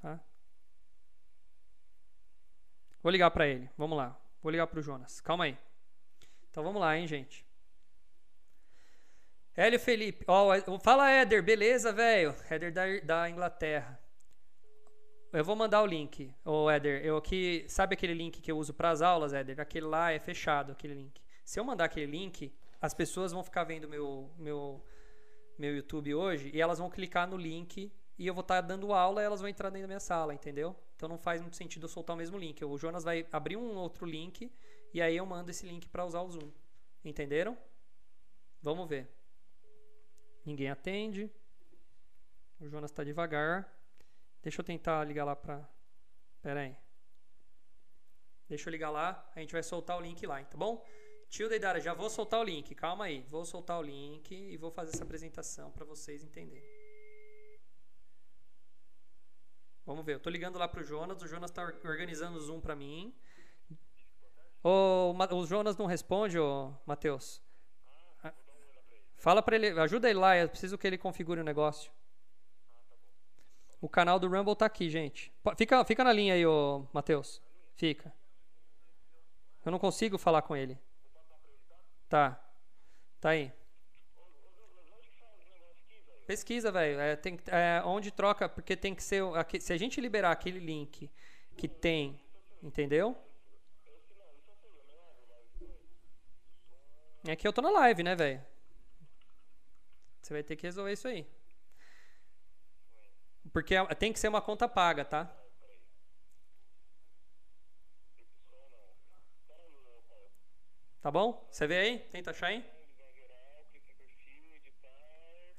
Tá? Vou ligar para ele. Vamos lá. Vou ligar para o Jonas. Calma aí. Então vamos lá, hein, gente. Hélio Felipe. Oh, fala, Éder. Beleza, velho? Éder da, da Inglaterra. Eu vou mandar o link, o Éder. Eu aqui, sabe aquele link que eu uso para as aulas, Éder? Aquele lá é fechado, aquele link. Se eu mandar aquele link, as pessoas vão ficar vendo meu meu meu YouTube hoje e elas vão clicar no link e eu vou estar tá dando aula e elas vão entrar dentro da minha sala, entendeu? Então não faz muito sentido eu soltar o mesmo link. O Jonas vai abrir um outro link e aí eu mando esse link para usar o Zoom. Entenderam? Vamos ver. Ninguém atende. O Jonas está devagar. Deixa eu tentar ligar lá para. Pera aí. Deixa eu ligar lá. A gente vai soltar o link lá, tá bom? Tio Deidara, já vou soltar o link. Calma aí. Vou soltar o link e vou fazer essa apresentação para vocês entenderem. Vamos ver. Eu tô ligando lá pro Jonas. O Jonas está organizando o Zoom para mim. O, o Jonas não responde, ô Matheus. Fala para ele, ajuda ele lá, eu preciso que ele configure o negócio. O canal do Rumble tá aqui, gente. Fica, fica na linha aí, ô Matheus. Fica. Eu não consigo falar com ele. Tá. Tá aí. Pesquisa, velho. É, tem, é, onde troca, porque tem que ser. Aqui, se a gente liberar aquele link que tem, entendeu? É que eu tô na live, né, velho? Você vai ter que resolver isso aí. Porque é, tem que ser uma conta paga, tá? Tá bom? Você vê aí? Tenta achar aí.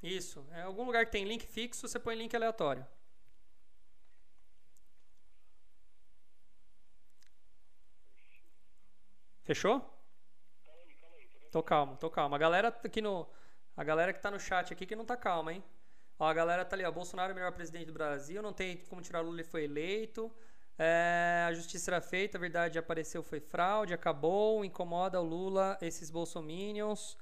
Isso. É algum lugar que tem link fixo, você põe link aleatório. Fechou? Tô calmo, tô calmo. A galera aqui no a galera que tá no chat aqui que não tá calma, hein? Ó, a galera tá ali, ó. Bolsonaro é o melhor presidente do Brasil, não tem como tirar Lula, ele foi eleito. É, a justiça será feita, a verdade apareceu, foi fraude, acabou, incomoda o Lula, esses bolsominions.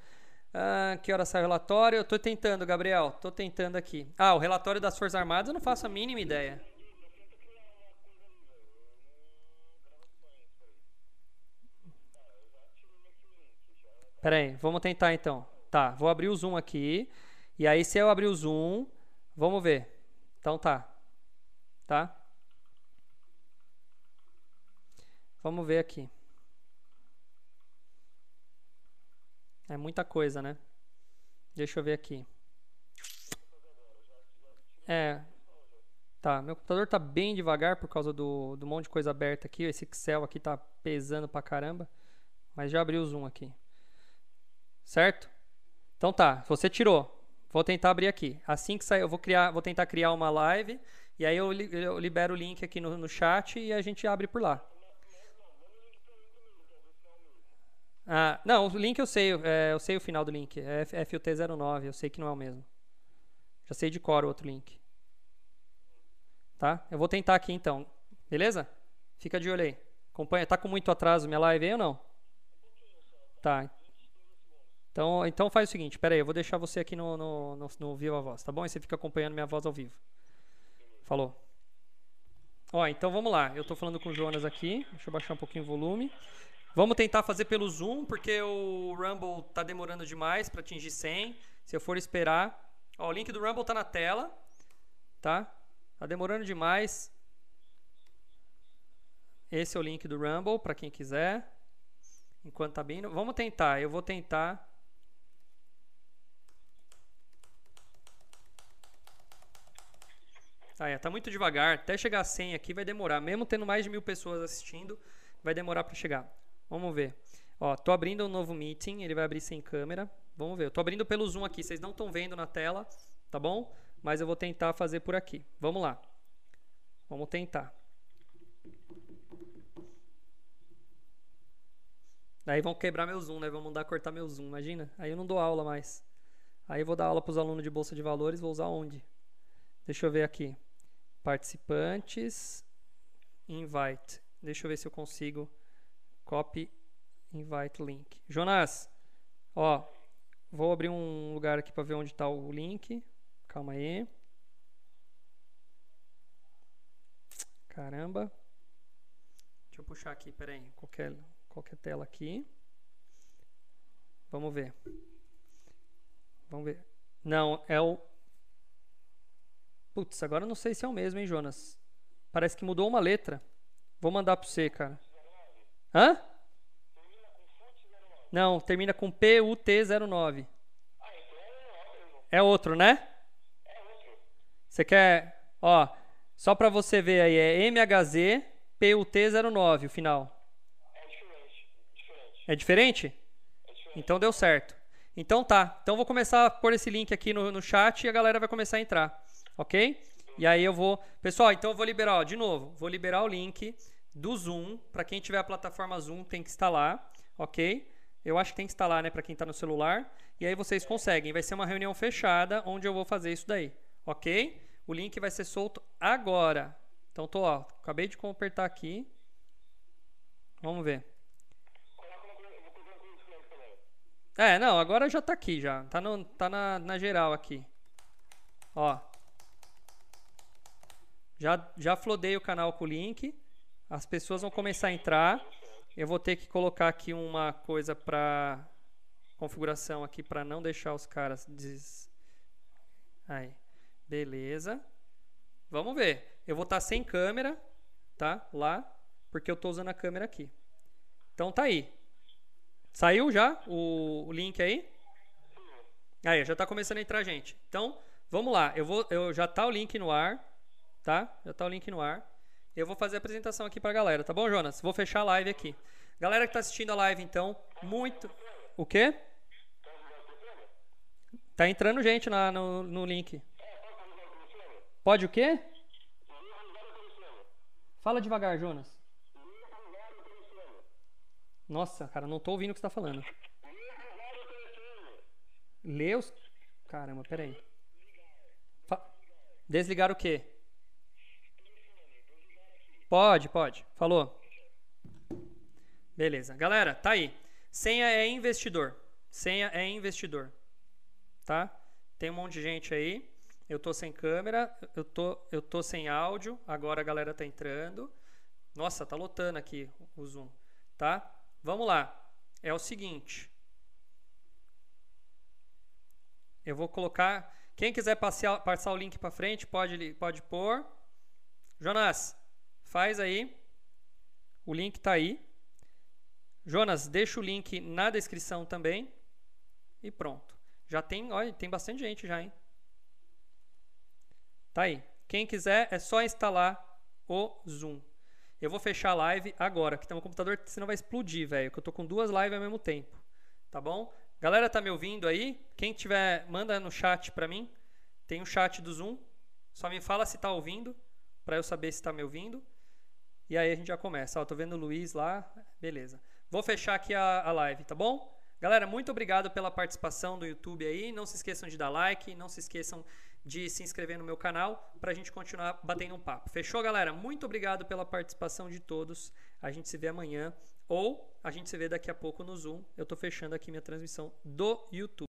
Ah, que hora sai o relatório? Eu tô tentando, Gabriel, tô tentando aqui. Ah, o relatório das Forças Armadas eu não faço a mínima ideia. Pera aí, vamos tentar então. Tá, vou abrir o zoom aqui. E aí, se eu abrir o zoom, vamos ver. Então tá. Tá? Vamos ver aqui. É muita coisa, né? Deixa eu ver aqui. É. Tá, meu computador tá bem devagar por causa do, do monte de coisa aberta aqui. Esse Excel aqui tá pesando pra caramba. Mas já abri o zoom aqui. Certo? Então tá, você tirou. Vou tentar abrir aqui. Assim que sair, eu vou criar, vou tentar criar uma live e aí eu, eu libero o link aqui no, no chat e a gente abre por lá. Ah, não, o link eu sei, é, eu sei o final do link, é FUT09, eu sei que não é o mesmo. Já sei de cor o outro link. Tá? Eu vou tentar aqui então, beleza? Fica de olho aí. Acompanha, tá com muito atraso minha live aí ou não? Tá, então, então faz o seguinte, pera aí, eu vou deixar você aqui no, no, no, no Viva Voz, tá bom? E você fica acompanhando minha voz ao vivo. Falou. Ó, então vamos lá. Eu estou falando com o Jonas aqui. Deixa eu baixar um pouquinho o volume. Vamos tentar fazer pelo Zoom, porque o Rumble tá demorando demais para atingir 100. Se eu for esperar... Ó, o link do Rumble tá na tela, tá? Tá demorando demais. Esse é o link do Rumble, para quem quiser. Enquanto tá bem... Vamos tentar. Eu vou tentar Ah, é, tá muito devagar. Até chegar a 100 aqui vai demorar. Mesmo tendo mais de mil pessoas assistindo, vai demorar para chegar. Vamos ver. Ó, tô abrindo um novo meeting. Ele vai abrir sem câmera. Vamos ver. Eu tô abrindo pelo Zoom aqui. Vocês não estão vendo na tela, tá bom? Mas eu vou tentar fazer por aqui. Vamos lá. Vamos tentar. Daí vão quebrar meu Zoom, né? Vão mandar cortar meu Zoom, imagina? Aí eu não dou aula mais. Aí eu vou dar aula para os alunos de Bolsa de Valores, vou usar onde? Deixa eu ver aqui. Participantes, invite. Deixa eu ver se eu consigo copy invite link. Jonas, ó, vou abrir um lugar aqui para ver onde está o link. Calma aí. Caramba. Deixa eu puxar aqui, peraí, qualquer, qualquer tela aqui. Vamos ver. Vamos ver. Não, é o Putz, agora não sei se é o mesmo, hein, Jonas? Parece que mudou uma letra. Vou mandar para você, cara. Hã? Não, termina com PUT09. É outro, né? Você quer, ó, só para você ver aí, é MHZ PUT09 o final. É diferente. Diferente. É diferente? É diferente. Então deu certo. Então tá. Então vou começar a pôr esse link aqui no, no chat e a galera vai começar a entrar. Ok? E aí eu vou. Pessoal, então eu vou liberar, ó, de novo, vou liberar o link do Zoom. Para quem tiver a plataforma Zoom, tem que instalar. Ok? Eu acho que tem que instalar, né, para quem está no celular. E aí vocês conseguem. Vai ser uma reunião fechada onde eu vou fazer isso daí. Ok? O link vai ser solto agora. Então tô, ó, acabei de apertar aqui. Vamos ver. É, não, agora já tá aqui já. Tá, no, tá na, na geral aqui. Ó. Já, já flodei o canal com o link. As pessoas vão começar a entrar. Eu vou ter que colocar aqui uma coisa pra configuração aqui pra não deixar os caras des... Aí. Beleza. Vamos ver. Eu vou estar sem câmera, tá? Lá, porque eu tô usando a câmera aqui. Então tá aí. Saiu já o, link aí? Aí, já tá começando a entrar gente. Então, vamos lá. Eu vou eu já tá o link no ar, tá? Já tá o link no ar. Eu vou fazer a apresentação aqui pra galera, tá bom, Jonas? Vou fechar a live aqui. Galera que tá assistindo a live então, muito O quê? Tá entrando gente na, no, no link. Pode o quê? Fala devagar, Jonas. Nossa, cara, não tô ouvindo o que você tá falando. Lê os. Caramba, peraí. Fa... Desligar o quê? Pode, pode. Falou. Beleza. Galera, tá aí. Senha é investidor. Senha é investidor. Tá? Tem um monte de gente aí. Eu tô sem câmera, eu tô, eu tô sem áudio. Agora a galera tá entrando. Nossa, tá lotando aqui o Zoom, tá? Vamos lá. É o seguinte. Eu vou colocar. Quem quiser passar, o link para frente, pode, pode pôr. Jonas, faz aí. O link tá aí. Jonas, deixa o link na descrição também. E pronto. Já tem, olha, tem bastante gente já, hein? Tá aí. Quem quiser é só instalar o Zoom. Eu vou fechar a live agora, que tem um computador que senão vai explodir, velho. Que eu tô com duas lives ao mesmo tempo. Tá bom? Galera, tá me ouvindo aí? Quem tiver, manda no chat pra mim. Tem o um chat do Zoom. Só me fala se tá ouvindo, pra eu saber se tá me ouvindo. E aí a gente já começa. Ó, tô vendo o Luiz lá. Beleza. Vou fechar aqui a, a live, tá bom? Galera, muito obrigado pela participação do YouTube aí. Não se esqueçam de dar like, não se esqueçam de se inscrever no meu canal para a gente continuar batendo um papo. Fechou, galera? Muito obrigado pela participação de todos. A gente se vê amanhã ou a gente se vê daqui a pouco no Zoom. Eu estou fechando aqui minha transmissão do YouTube.